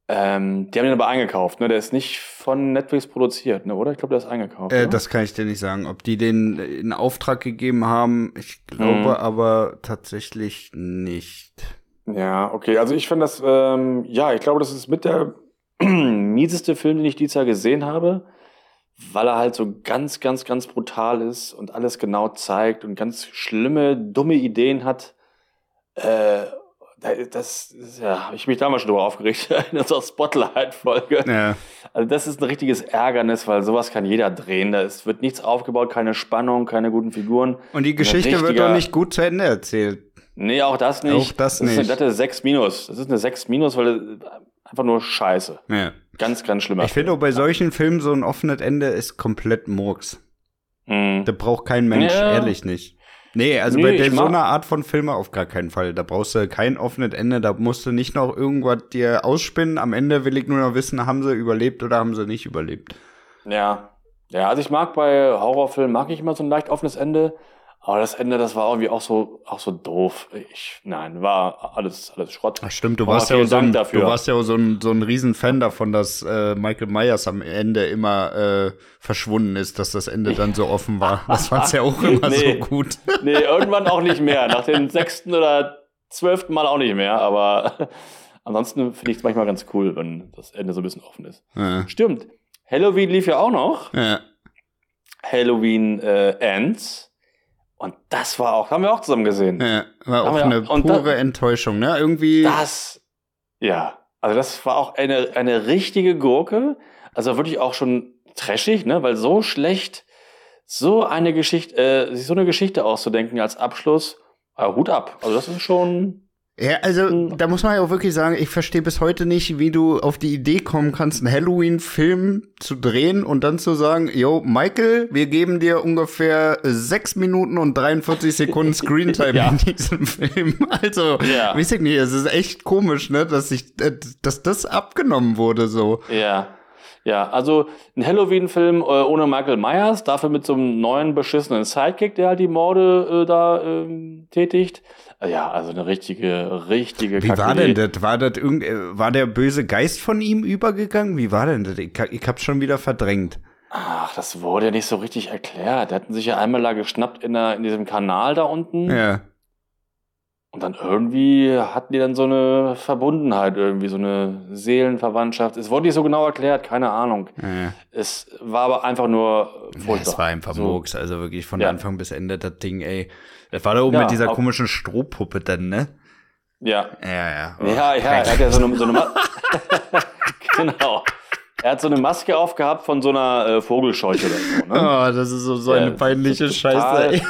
Ähm, die haben ihn aber eingekauft, ne? Der ist nicht von Netflix produziert, ne? Oder? Ich glaube, der ist eingekauft. Äh, das kann ich dir nicht sagen. Ob die den in Auftrag gegeben haben, ich glaube mhm. aber tatsächlich nicht. Ja, okay. Also ich finde das, ähm, ja, ich glaube, das ist mit der mieseste Film, den ich dieses Jahr gesehen habe, weil er halt so ganz, ganz, ganz brutal ist und alles genau zeigt und ganz schlimme, dumme Ideen hat. Äh, das, das ja, habe ich mich damals schon drüber aufgeregt in unserer Spotlight-Folge. Ja. Also das ist ein richtiges Ärgernis, weil sowas kann jeder drehen. Da ist, wird nichts aufgebaut, keine Spannung, keine guten Figuren. Und die Geschichte wird doch nicht gut zu Ende erzählt. Nee, auch das nicht. Auch das, das nicht. Ist eine glatte 6 minus. Das ist eine 6 minus, weil einfach nur scheiße. Ja. Ganz, ganz schlimmer. Ich finde auch bei solchen Filmen so ein offenes Ende ist komplett Murks. Mhm. Da braucht kein Mensch, ja. ehrlich nicht. Nee, also nee, bei der, so einer Art von Filme auf gar keinen Fall. Da brauchst du kein offenes Ende, da musst du nicht noch irgendwas dir ausspinnen. Am Ende will ich nur noch wissen, haben sie überlebt oder haben sie nicht überlebt. Ja. Ja, also ich mag bei Horrorfilmen, mag ich immer so ein leicht offenes Ende. Aber das Ende, das war irgendwie auch so, auch so doof. Ich, nein, war alles, alles Schrott. Ach stimmt, du warst, ja so ein, du warst ja so ein, so ein Riesenfan davon, dass äh, Michael Myers am Ende immer äh, verschwunden ist, dass das Ende dann so offen war. Das fand's ja auch immer nee, so gut. nee, irgendwann auch nicht mehr. Nach dem sechsten oder zwölften Mal auch nicht mehr. Aber ansonsten finde ich es manchmal ganz cool, wenn das Ende so ein bisschen offen ist. Ja. Stimmt. Halloween lief ja auch noch. Ja. Halloween äh, Ends. Und das war auch, haben wir auch zusammen gesehen. Ja, war auch eine auch, pure da, Enttäuschung, ne? Irgendwie. Das, ja. Also das war auch eine, eine richtige Gurke. Also wirklich auch schon trashig, ne? Weil so schlecht, so eine Geschichte, äh, sich so eine Geschichte auszudenken als Abschluss, äh, Hut ab. Also das ist schon, ja, also hm. da muss man ja auch wirklich sagen, ich verstehe bis heute nicht, wie du auf die Idee kommen kannst, einen Halloween-Film zu drehen und dann zu sagen, yo, Michael, wir geben dir ungefähr sechs Minuten und 43 Sekunden Screentime ja. in diesem Film. Also, ja. weiß ich nicht, es ist echt komisch, ne, dass ich, äh, dass das abgenommen wurde so. Ja. Ja, also ein Halloween-Film äh, ohne Michael Myers, dafür mit so einem neuen beschissenen Sidekick, der halt die Morde äh, da ähm, tätigt. Ja, also eine richtige, richtige Wie war denn das? War das irgend, äh, war der böse Geist von ihm übergegangen? Wie war denn das? Ich, ich hab's schon wieder verdrängt. Ach, das wurde ja nicht so richtig erklärt. Der hatten sich ja einmal da geschnappt in, der, in diesem Kanal da unten. Ja. Und dann irgendwie hatten die dann so eine Verbundenheit, irgendwie so eine Seelenverwandtschaft. Es wurde nicht so genau erklärt, keine Ahnung. Ja. Es war aber einfach nur furchtbar. Ja, es war einfach so. Murks, also wirklich von ja. Anfang bis Ende das Ding, ey. Das war da oben mit dieser komischen Strohpuppe dann, ne? Ja. Ja, ja. Oh, ja, ja, er hat ja so eine, so eine Genau. Er hat so eine Maske aufgehabt von so einer äh, Vogelscheuche oder so. Ne? Oh, das ist so, so eine peinliche so total, Scheiße.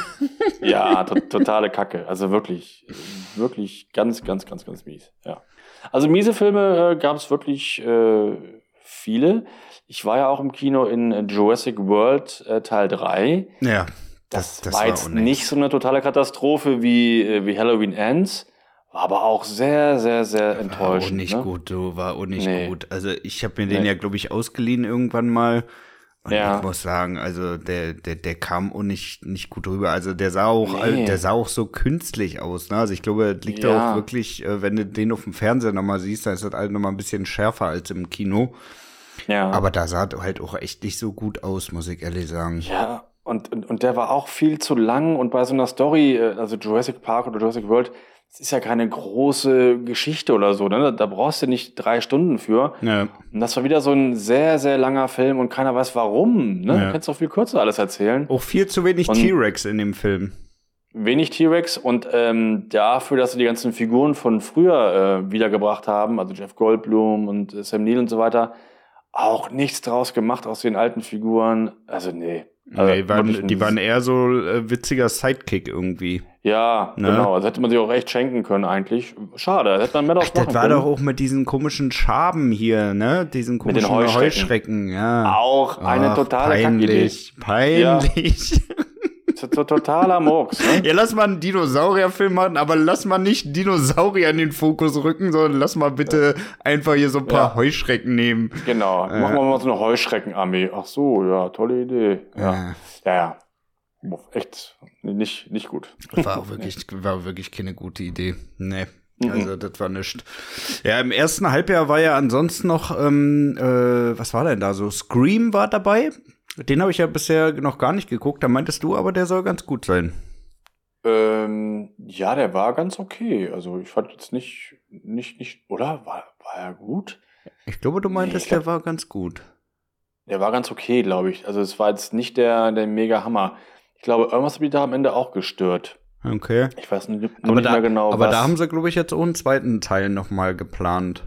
ja, to totale Kacke. Also wirklich, wirklich ganz, ganz, ganz, ganz mies. Ja. Also miese Filme äh, gab es wirklich äh, viele. Ich war ja auch im Kino in Jurassic World äh, Teil 3. Ja. Das, das war jetzt war nicht so eine totale Katastrophe wie, äh, wie Halloween Ends. Aber auch sehr, sehr, sehr enttäuschend. War auch nicht ne? gut, du, war auch nicht nee. gut. Also ich habe mir den nee. ja, glaube ich, ausgeliehen irgendwann mal. Und ja. ich muss sagen, also der, der, der kam auch nicht, nicht gut rüber. Also der sah auch, nee. der sah auch so künstlich aus. Ne? Also ich glaube, das liegt ja. auch wirklich, äh, wenn du den auf dem Fernseher nochmal siehst, dann ist das halt nochmal ein bisschen schärfer als im Kino. Ja. Aber da sah halt auch echt nicht so gut aus, muss ich ehrlich sagen. Ja, und, und, und der war auch viel zu lang und bei so einer Story, äh, also Jurassic Park oder Jurassic World, das ist ja keine große Geschichte oder so, ne? Da brauchst du nicht drei Stunden für. Ja. Und das war wieder so ein sehr, sehr langer Film und keiner weiß warum. Ne? Ja. Du kannst doch viel kürzer alles erzählen. Auch viel zu wenig T-Rex in dem Film. Wenig T-Rex und ähm, dafür, dass sie die ganzen Figuren von früher äh, wiedergebracht haben, also Jeff Goldblum und äh, Sam Neill und so weiter, auch nichts draus gemacht aus den alten Figuren. Also nee. Also, nee, waren, die waren eher so äh, witziger Sidekick irgendwie. Ja, ne? genau. Das hätte man sich auch echt schenken können eigentlich. Schade, hätte man mehr draus machen Das war doch auch mit diesen komischen Schaben hier, ne? Diesen komischen Heuschrecken. Heuschrecken ja. Auch eine Ach, totale peinlich, Peinlich. Ja. totaler Murks. Ne? Ja, lass mal einen Dinosaurierfilm machen, aber lass mal nicht Dinosaurier in den Fokus rücken, sondern lass mal bitte einfach hier so ein paar ja. Heuschrecken nehmen. Genau, äh. machen wir mal so eine Heuschreckenarmee. Ach so, ja, tolle Idee. Ja, ja, ja. Echt nicht, nicht gut. War auch wirklich, war wirklich keine gute Idee. Nee. Mhm. Also das war nichts. Ja, im ersten Halbjahr war ja ansonsten noch, ähm, äh, was war denn da so? Scream war dabei. Den habe ich ja bisher noch gar nicht geguckt. Da meintest du aber, der soll ganz gut sein. Ähm, ja, der war ganz okay. Also ich fand jetzt nicht, nicht, nicht, oder? War, war er gut? Ich glaube, du meintest, nee, glaub, der war ganz gut. Der war ganz okay, glaube ich. Also es war jetzt nicht der, der mega Hammer. Ich glaube, irgendwas hat mich da am Ende auch gestört. Okay. Ich weiß nicht, aber nicht da, mehr genau. Aber was. da haben sie, glaube ich, jetzt auch einen zweiten Teil nochmal geplant.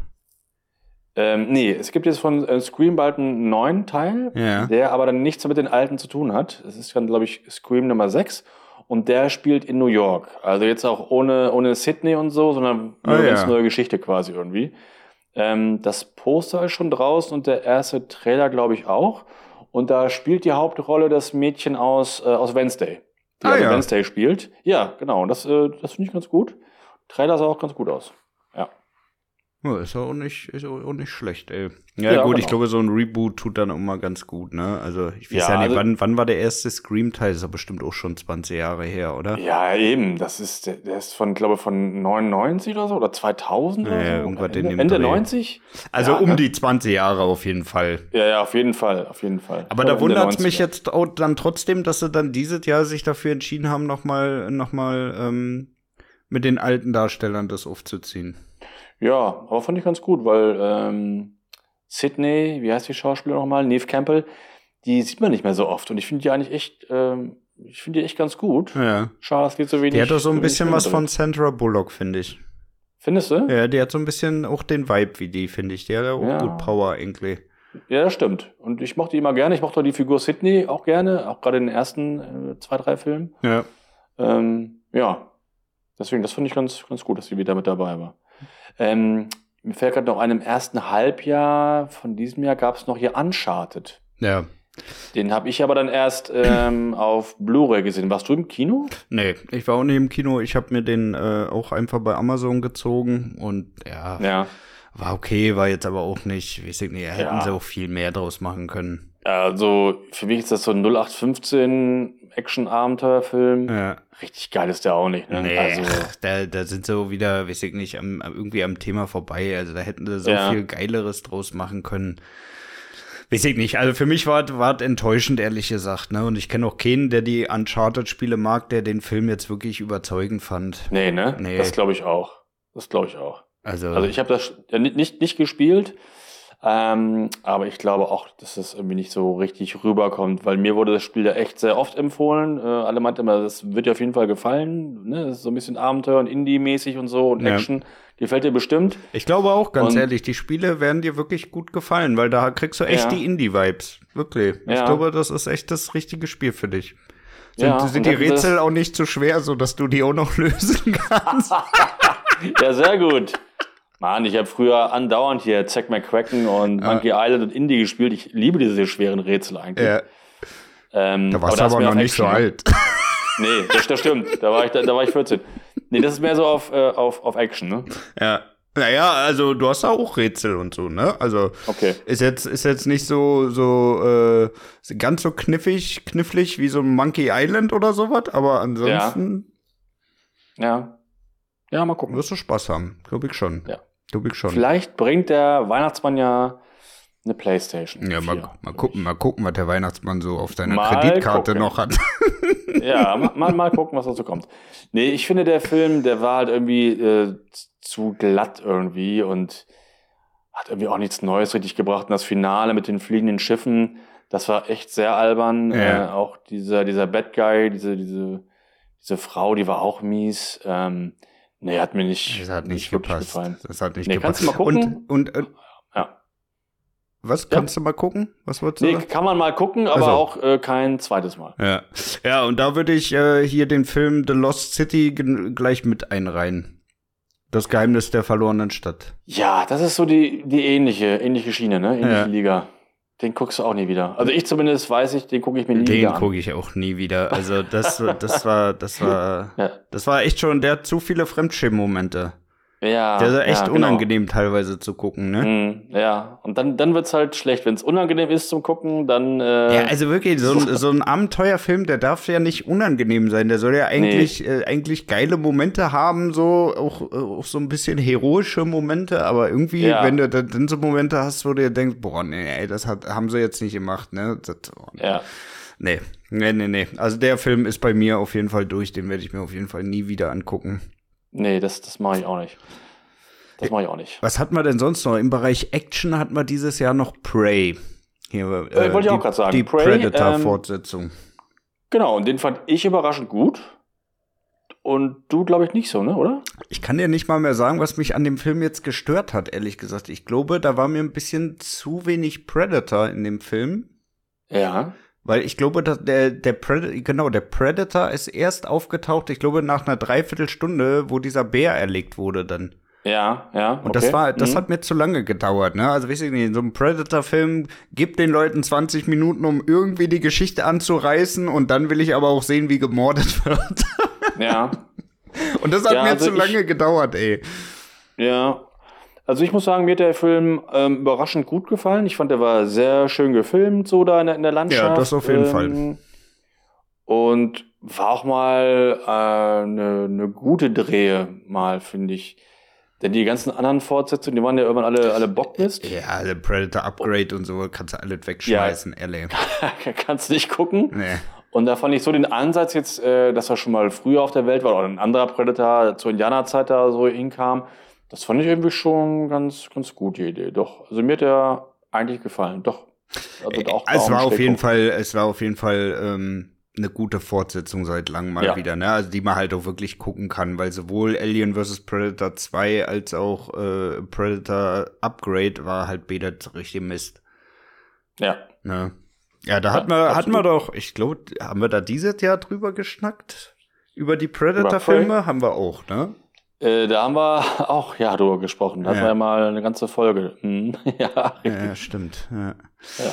Ähm, nee, es gibt jetzt von äh, Scream bald einen neuen Teil, ja. der aber dann nichts mit den alten zu tun hat. Es ist dann, glaube ich, Scream Nummer 6 und der spielt in New York. Also jetzt auch ohne, ohne Sydney und so, sondern ah, eine oh, ganz ja. neue Geschichte quasi irgendwie. Ähm, das Poster ist schon draußen und der erste Trailer, glaube ich, auch. Und da spielt die Hauptrolle das Mädchen aus, äh, aus Wednesday, die ah, also ja. Wednesday spielt. Ja, genau. Und das, äh, das finde ich ganz gut. Trailer sah auch ganz gut aus. Ja, ist auch nicht, ist auch nicht schlecht, ey. Ja, ja gut, ich glaube, so ein Reboot tut dann auch mal ganz gut, ne? Also, ich weiß ja, ja nicht, also, wann, wann war der erste Scream-Teil? Ist ja bestimmt auch schon 20 Jahre her, oder? Ja, eben. Das ist, der ist von, glaube von 99 oder so, oder 2000 ja, oder so. Irgendwas Ende, in dem Ende 90? Also, ja, um die 20 Jahre auf jeden Fall. Ja, ja, auf jeden Fall, auf jeden Fall. Aber da wundert es mich jetzt auch dann trotzdem, dass sie dann dieses Jahr sich dafür entschieden haben, nochmal, nochmal, ähm, mit den alten Darstellern das aufzuziehen. Ja, aber fand ich ganz gut, weil ähm, Sydney, wie heißt die Schauspieler nochmal? Neve Campbell, die sieht man nicht mehr so oft. Und ich finde die eigentlich echt, ähm, ich finde die echt ganz gut. Ja. Schade, es geht so wenig. Die hat doch so ein bisschen was von Sandra Bullock, finde ich. Findest du? Ja, die hat so ein bisschen auch den Vibe wie die, finde ich. Die hat auch ja. gut Power irgendwie. Ja, das stimmt. Und ich mochte die immer gerne. Ich mochte auch die Figur Sydney auch gerne, auch gerade in den ersten äh, zwei, drei Filmen. Ja. Ähm, ja. Deswegen, das finde ich ganz, ganz gut, dass sie wieder mit dabei war. Ähm, mir fällt gerade noch ein, im ersten Halbjahr von diesem Jahr gab es noch hier Uncharted. Ja. Den habe ich aber dann erst ähm, auf Blu-ray gesehen. Warst du im Kino? Nee, ich war auch nicht im Kino. Ich habe mir den äh, auch einfach bei Amazon gezogen und ja, ja, war okay, war jetzt aber auch nicht, weiß ich nicht, hätten ja. sie auch viel mehr draus machen können. Also für mich ist das so ein 0815 Action-Abenteuerfilm. Ja. Richtig geil ist der auch nicht. Ne? Nee, also, da, da sind so wieder, weiß ich nicht, am, irgendwie am Thema vorbei. Also da hätten sie so ja. viel Geileres draus machen können. Weiß ich nicht. Also für mich war es enttäuschend, ehrlich gesagt. Ne? Und ich kenne auch keinen, der die Uncharted-Spiele mag, der den Film jetzt wirklich überzeugend fand. Nee, ne? Nee. Das glaube ich auch. Das glaube ich auch. Also, also ich habe das nicht, nicht, nicht gespielt. Ähm, aber ich glaube auch, dass das irgendwie nicht so richtig rüberkommt, weil mir wurde das Spiel ja echt sehr oft empfohlen. Äh, alle meinten immer, das wird dir auf jeden Fall gefallen. Ne? Das ist so ein bisschen Abenteuer und Indie-mäßig und so und ja. Action. Gefällt dir bestimmt. Ich glaube auch, ganz und, ehrlich, die Spiele werden dir wirklich gut gefallen, weil da kriegst du echt ja. die Indie-Vibes. Wirklich. Ja. Ich glaube, das ist echt das richtige Spiel für dich. Sind, sind die Rätsel auch nicht zu schwer, so dass du die auch noch lösen kannst? ja, sehr gut. Mann, ich habe früher andauernd hier Zack McCracken und ja. Monkey Island und Indie gespielt. Ich liebe diese schweren Rätsel eigentlich. Ja. Ähm, da warst du aber, aber noch nicht so alt. nee, das, das, stimmt. Da war ich, da, da war ich 14. Nee, das ist mehr so auf, äh, auf, auf Action, ne? Ja. Naja, also du hast da auch Rätsel und so, ne? Also okay. ist jetzt ist jetzt nicht so so äh, ganz so kniffig, knifflig wie so ein Monkey Island oder sowas, aber ansonsten ja. ja. Ja, mal gucken. Wirst du Spaß haben, glaube ich schon. Ja. Glaube ich schon. Vielleicht bringt der Weihnachtsmann ja eine Playstation. Ja, mal, mal, gucken, mal gucken, was der Weihnachtsmann so auf seiner mal Kreditkarte gucken. noch hat. ja, mal, mal gucken, was dazu kommt. Nee, ich finde, der Film, der war halt irgendwie äh, zu glatt irgendwie und hat irgendwie auch nichts Neues richtig gebracht. Und das Finale mit den fliegenden Schiffen, das war echt sehr albern. Ja. Äh, auch dieser, dieser Bad Guy, diese, diese, diese Frau, die war auch mies. Ähm, nee, hat mir nicht, das hat nicht, nicht gepasst. gefallen. Das hat nicht nee, gepasst. Kannst du mal gucken? Und, und, und ja. Was kannst ja. du mal gucken? Was du Nee, kann man mal gucken, aber also. auch äh, kein zweites Mal. Ja. Ja, und da würde ich äh, hier den Film The Lost City gleich mit einreihen. Das Geheimnis der verlorenen Stadt. Ja, das ist so die, die ähnliche, ähnliche Schiene, ne? Ähnliche ja. Liga. Den guckst du auch nie wieder. Also ich zumindest weiß ich, den gucke ich mir nie den wieder an. Den gucke ich auch nie wieder. Also das, das war, das war, ja. das war echt schon, der hat zu viele Fremdschirmmomente. Ja. Der ist echt ja, genau. unangenehm teilweise zu gucken, ne? Mm, ja. Und dann, dann wird's halt schlecht. Wenn es unangenehm ist zum Gucken, dann. Äh ja, also wirklich, so ein, so ein Abenteuerfilm, der darf ja nicht unangenehm sein. Der soll ja eigentlich, nee. äh, eigentlich geile Momente haben, so auch, äh, auch so ein bisschen heroische Momente, aber irgendwie, ja. wenn du dann so Momente hast, wo du dir denkst, boah, nee, ey, das hat, haben sie jetzt nicht gemacht, ne? Das, oh, ja. Nee, nee, nee, nee. Also der Film ist bei mir auf jeden Fall durch, den werde ich mir auf jeden Fall nie wieder angucken. Nee, das, das mache ich auch nicht. Das mache ich auch nicht. Was hat man denn sonst noch? Im Bereich Action hat man dieses Jahr noch Prey. Hier, äh, äh, wollte ich auch gerade sagen. Die Predator-Fortsetzung. Ähm, genau, und den fand ich überraschend gut. Und du, glaube ich, nicht so, ne, oder? Ich kann dir nicht mal mehr sagen, was mich an dem Film jetzt gestört hat, ehrlich gesagt. Ich glaube, da war mir ein bisschen zu wenig Predator in dem Film. Ja. Weil ich glaube, dass der, der Predator, genau, der Predator ist erst aufgetaucht, ich glaube, nach einer Dreiviertelstunde, wo dieser Bär erlegt wurde dann. Ja, ja. Und das war, das mhm. hat mir zu lange gedauert, ne? Also weiß ich nicht, in so einem Predator-Film gibt den Leuten 20 Minuten, um irgendwie die Geschichte anzureißen und dann will ich aber auch sehen, wie gemordet wird. Ja. Und das hat ja, mir also zu lange gedauert, ey. Ja. Also ich muss sagen, mir hat der Film ähm, überraschend gut gefallen. Ich fand, der war sehr schön gefilmt, so da in, in der Landschaft. Ja, das auf jeden ähm, Fall. Und war auch mal eine äh, ne, ne gute Drehe, mal, finde ich. Denn die ganzen anderen Fortsetzungen, die waren ja irgendwann alle, alle Bockmist. Ja, alle Predator Upgrade und so kannst du alle wegschmeißen, ja, ehrlich. kannst du nicht gucken. Nee. Und da fand ich so den Ansatz jetzt, äh, dass er schon mal früher auf der Welt war oder ein anderer Predator zur Indianerzeit da so hinkam. Das fand ich irgendwie schon ganz, ganz gut, die Idee. Doch. Also mir hat der eigentlich gefallen. Doch. Also auch es war auf jeden Fall, es war auf jeden Fall ähm, eine gute Fortsetzung seit langem mal ja. wieder, ne? Also die man halt auch wirklich gucken kann, weil sowohl Alien vs. Predator 2 als auch äh, Predator Upgrade war halt beides richtig Mist. Ja. Ne? Ja, da ja, hat man, hatten wir doch, ich glaube, haben wir da dieses Jahr drüber geschnackt? Über die Predator-Filme haben wir auch, ne? Äh, da haben wir auch ja drüber gesprochen. Da ja. hatten wir ja mal eine ganze Folge. Hm. ja, ja, stimmt. Ja. ja.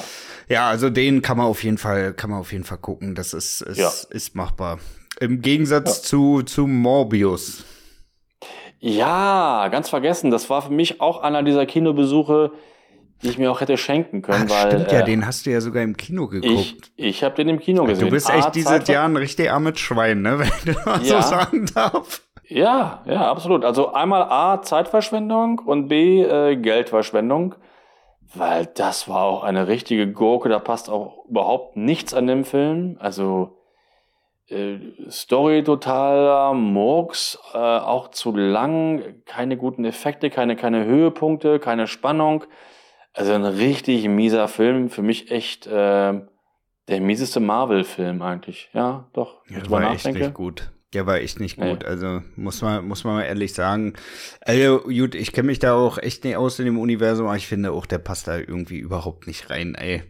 Ja, also den kann man auf jeden Fall, kann man auf jeden Fall gucken. Das ist, ist, ist machbar. Im Gegensatz zu, zu Morbius. Ja, ganz vergessen. Das war für mich auch einer dieser Kinobesuche, die ich mir auch hätte schenken können. Ach, weil, stimmt ja, äh, den hast du ja sogar im Kino geguckt. Ich, ich habe den im Kino gesehen. Du bist echt A, dieses Jahr ein richtig armes Schwein, ne? Wenn du mal ja. so sagen darf. Ja, ja, absolut. Also einmal A, Zeitverschwendung und B, äh, Geldverschwendung. Weil das war auch eine richtige Gurke, da passt auch überhaupt nichts an dem Film. Also äh, Story totaler Murks, äh, auch zu lang, keine guten Effekte, keine, keine Höhepunkte, keine Spannung. Also ein richtig mieser Film, für mich echt äh, der mieseste Marvel-Film eigentlich. Ja, doch. Ja, war echt nicht gut. Der war echt nicht gut. Nee. Also muss man, muss man mal ehrlich sagen. Also gut, ich kenne mich da auch echt nicht aus in dem Universum, aber ich finde auch, der passt da irgendwie überhaupt nicht rein, ey.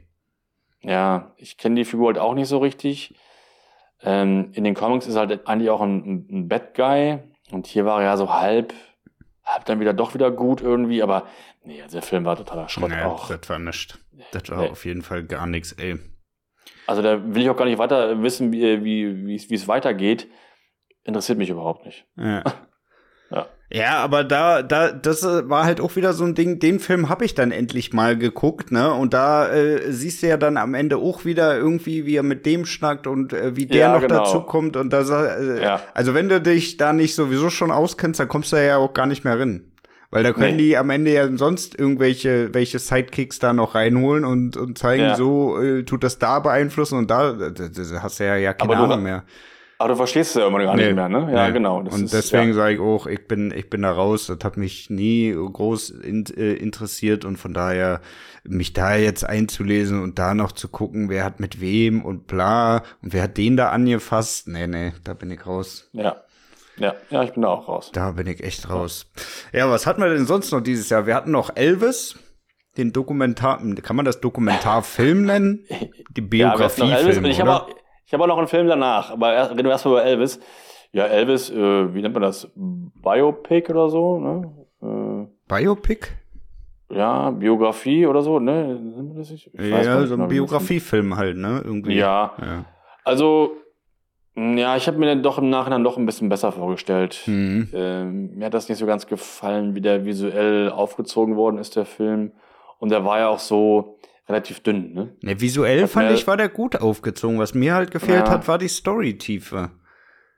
Ja, ich kenne die Figur halt auch nicht so richtig. Ähm, in den Comics ist halt eigentlich auch ein, ein Bad Guy. Und hier war er ja so halb, halb dann wieder doch wieder gut irgendwie, aber nee, also der Film war totaler Schrott nee, auch. Das war nichts. Das war nee. auf jeden Fall gar nichts, ey. Also da will ich auch gar nicht weiter wissen, wie, wie, wie es weitergeht interessiert mich überhaupt nicht. Ja. ja. Ja, aber da, da, das äh, war halt auch wieder so ein Ding. Den Film habe ich dann endlich mal geguckt, ne? Und da äh, siehst du ja dann am Ende auch wieder irgendwie, wie er mit dem schnackt und äh, wie der ja, noch genau. dazu kommt. Und da, äh, ja. also wenn du dich da nicht sowieso schon auskennst, dann kommst du ja auch gar nicht mehr rein. Weil da können nee. die am Ende ja sonst irgendwelche welche Sidekicks da noch reinholen und, und zeigen, ja. so äh, tut das da beeinflussen und da, da, da hast du ja, ja keine Ahnung mehr. Aber du verstehst es ja immer gar nee, nicht mehr, ne? Ja, nee. genau. Und ist, deswegen ja. sage ich auch, ich bin, ich bin da raus. Das hat mich nie groß in, äh, interessiert und von daher mich da jetzt einzulesen und da noch zu gucken, wer hat mit wem und bla und wer hat den da angefasst. Nee, nee, da bin ich raus. Ja. Ja, ja, ich bin da auch raus. Da bin ich echt raus. Ja, was hatten wir denn sonst noch dieses Jahr? Wir hatten noch Elvis, den Dokumentar, kann man das Dokumentarfilm nennen? Die Biografiefilm, ja, ich habe auch, ich hab auch noch einen Film danach, aber erst, reden wir erstmal über Elvis. Ja, Elvis, äh, wie nennt man das? Biopic oder so, ne? Äh, Biopic? Ja, Biografie oder so, ne? Ich ja, so ein genau, Biografiefilm halt, ne? Irgendwie. Ja. ja. Also, ja, ich habe mir dann doch im Nachhinein doch ein bisschen besser vorgestellt. Mhm. Ähm, mir hat das nicht so ganz gefallen, wie der visuell aufgezogen worden ist, der Film. Und der war ja auch so relativ dünn, ne? ne visuell fand ich, war der gut aufgezogen. Was mir halt gefehlt ja. hat, war die Story-Tiefe.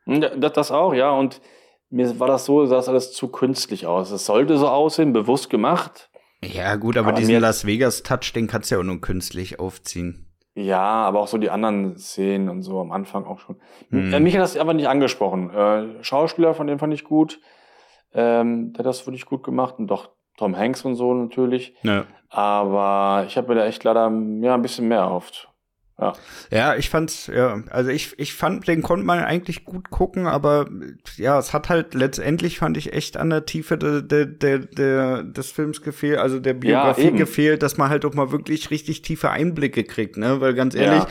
Hm, das, das auch, ja. Und mir war das so, sah das alles zu künstlich aus. Es sollte so aussehen, bewusst gemacht. Ja, gut, aber, aber diesen Las Vegas-Touch, den kannst du ja auch nur künstlich aufziehen. Ja, aber auch so die anderen Szenen und so am Anfang auch schon. Mhm. Mich hat das einfach nicht angesprochen. Äh, Schauspieler, von dem fand ich gut. Ähm, der hat das wirklich gut gemacht und doch Tom Hanks und so natürlich. Ja. Aber ich habe mir da echt leider ja, ein bisschen mehr erhofft. Ja. ja, ich fand's, ja, also ich, ich fand, den konnte man eigentlich gut gucken, aber ja, es hat halt letztendlich fand ich echt an der Tiefe de, de, de, de, des Films gefehlt, also der Biografie ja, gefehlt, dass man halt auch mal wirklich richtig tiefe Einblicke kriegt, ne? Weil ganz ehrlich, ja.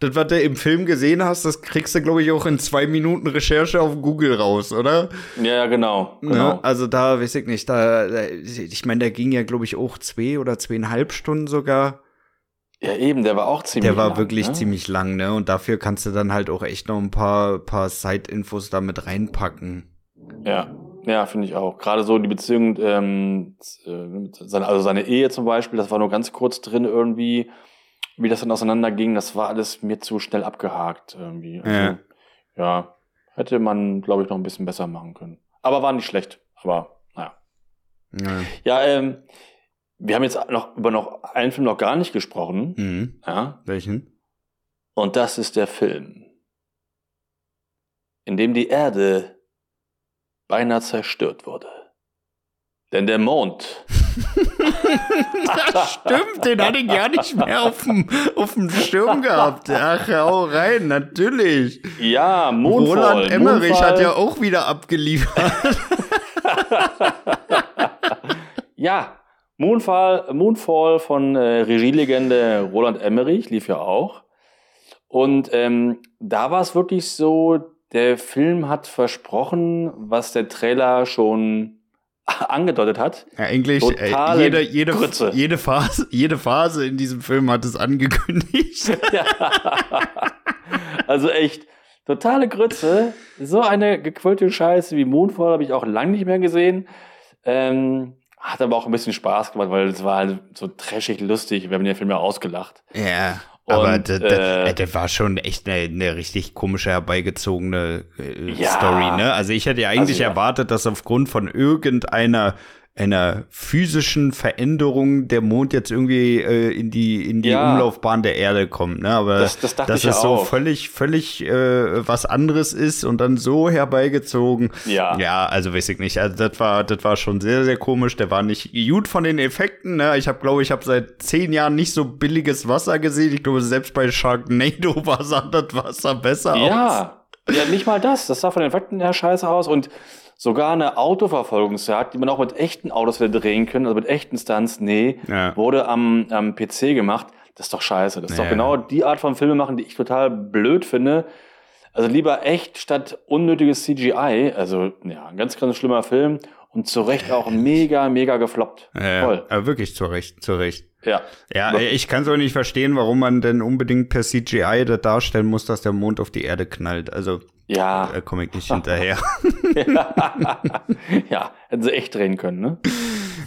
Das, was du im Film gesehen hast, das kriegst du, glaube ich, auch in zwei Minuten Recherche auf Google raus, oder? Ja, genau. genau. Ja, also da weiß ich nicht, da, ich meine, der ging ja, glaube ich, auch zwei oder zweieinhalb Stunden sogar. Ja, eben, der war auch ziemlich lang. Der war lang, wirklich ne? ziemlich lang, ne? Und dafür kannst du dann halt auch echt noch ein paar, paar Side-Infos da mit reinpacken. Ja, ja, finde ich auch. Gerade so die Beziehung, ähm, äh, also seine Ehe zum Beispiel, das war nur ganz kurz drin irgendwie, wie das dann auseinanderging, das war alles mir zu schnell abgehakt irgendwie. Also, ja. ja, hätte man, glaube ich, noch ein bisschen besser machen können. Aber war nicht schlecht, aber naja. Ja, ja ähm, wir haben jetzt noch über noch einen Film noch gar nicht gesprochen. Mhm. Ja. Welchen? Und das ist der Film, in dem die Erde beinahe zerstört wurde. Denn der Mond. das stimmt, den hatte ich gar nicht mehr auf dem, auf dem Schirm gehabt. Ach, hau rein, natürlich. Ja, Mondfall. Roland Emmerich Mondfall. hat ja auch wieder abgeliefert. ja, Moonfall, Moonfall von äh, Regielegende Roland Emmerich lief ja auch. Und ähm, da war es wirklich so, der Film hat versprochen, was der Trailer schon angedeutet hat. Ja, eigentlich äh, jede, jede, jede, Phase, jede Phase in diesem Film hat es angekündigt. ja. Also echt, totale Grütze. So eine gequillte Scheiße wie Moonfall habe ich auch lange nicht mehr gesehen. Ähm, hat aber auch ein bisschen Spaß gemacht, weil es war halt so trashig lustig. Wir haben den Film ja ausgelacht. Ja. Aber der, äh, war schon echt eine, eine richtig komische herbeigezogene äh, ja, Story, ne? Also ich hätte ja eigentlich also, ja. erwartet, dass aufgrund von irgendeiner einer physischen Veränderung der Mond jetzt irgendwie äh, in die in die ja. Umlaufbahn der Erde kommt, ne? Aber das, das dass es so völlig völlig äh, was anderes ist und dann so herbeigezogen. Ja. Ja, also weiß ich nicht. Also das war das war schon sehr sehr komisch. Der war nicht gut von den Effekten. Ne? Ich habe glaube ich habe seit zehn Jahren nicht so billiges Wasser gesehen. Ich glaube selbst bei Sharknado war sah das Wasser besser ja. aus. Ja. Ja, nicht mal das. Das sah von den Effekten her scheiße aus und sogar eine Autoverfolgungsjagd, die man auch mit echten Autos wieder drehen können, also mit echten Stunts, nee, ja. wurde am, am PC gemacht. Das ist doch scheiße. Das ist ja. doch genau die Art von Filme machen, die ich total blöd finde. Also lieber echt statt unnötiges CGI. Also, ja, ein ganz, ganz schlimmer Film. Und zu Recht auch mega, mega gefloppt. Ja, Voll. Ja, wirklich zu Recht, zu Recht. Ja. Ja, ich kann so nicht verstehen, warum man denn unbedingt per CGI da darstellen muss, dass der Mond auf die Erde knallt. Also, Ja. Da komme ich nicht hinterher. ja, hätten sie echt drehen können, ne?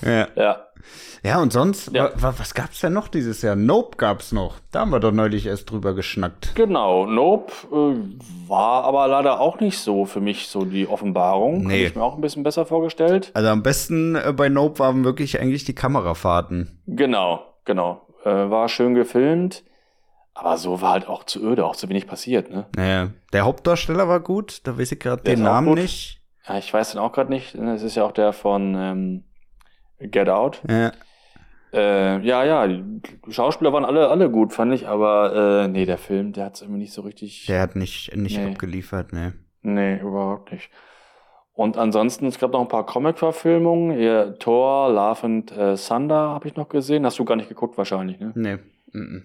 Ja. Ja. Ja, und sonst, ja. wa was gab's denn noch dieses Jahr? Nope gab's noch. Da haben wir doch neulich erst drüber geschnackt. Genau, Nope äh, war aber leider auch nicht so für mich so die Offenbarung. Nee. Habe ich mir auch ein bisschen besser vorgestellt. Also am besten äh, bei Nope waren wirklich eigentlich die Kamerafahrten. Genau, genau. Äh, war schön gefilmt. Aber so war halt auch zu öde, auch zu wenig passiert, ne? Naja, der Hauptdarsteller war gut, da weiß ich gerade den Namen nicht. Ja, ich weiß den auch gerade nicht. Es ist ja auch der von ähm, Get Out. Ja. Äh, ja, ja, die Schauspieler waren alle, alle gut, fand ich, aber äh, nee, der Film, der hat es irgendwie nicht so richtig. Der hat nicht, nicht nee. abgeliefert, ne. Nee, überhaupt nicht. Und ansonsten, es gab noch ein paar Comic-Verfilmungen. Hier Thor, Love and äh, Thunder habe ich noch gesehen. Hast du gar nicht geguckt wahrscheinlich, ne? Nee. Mm -mm.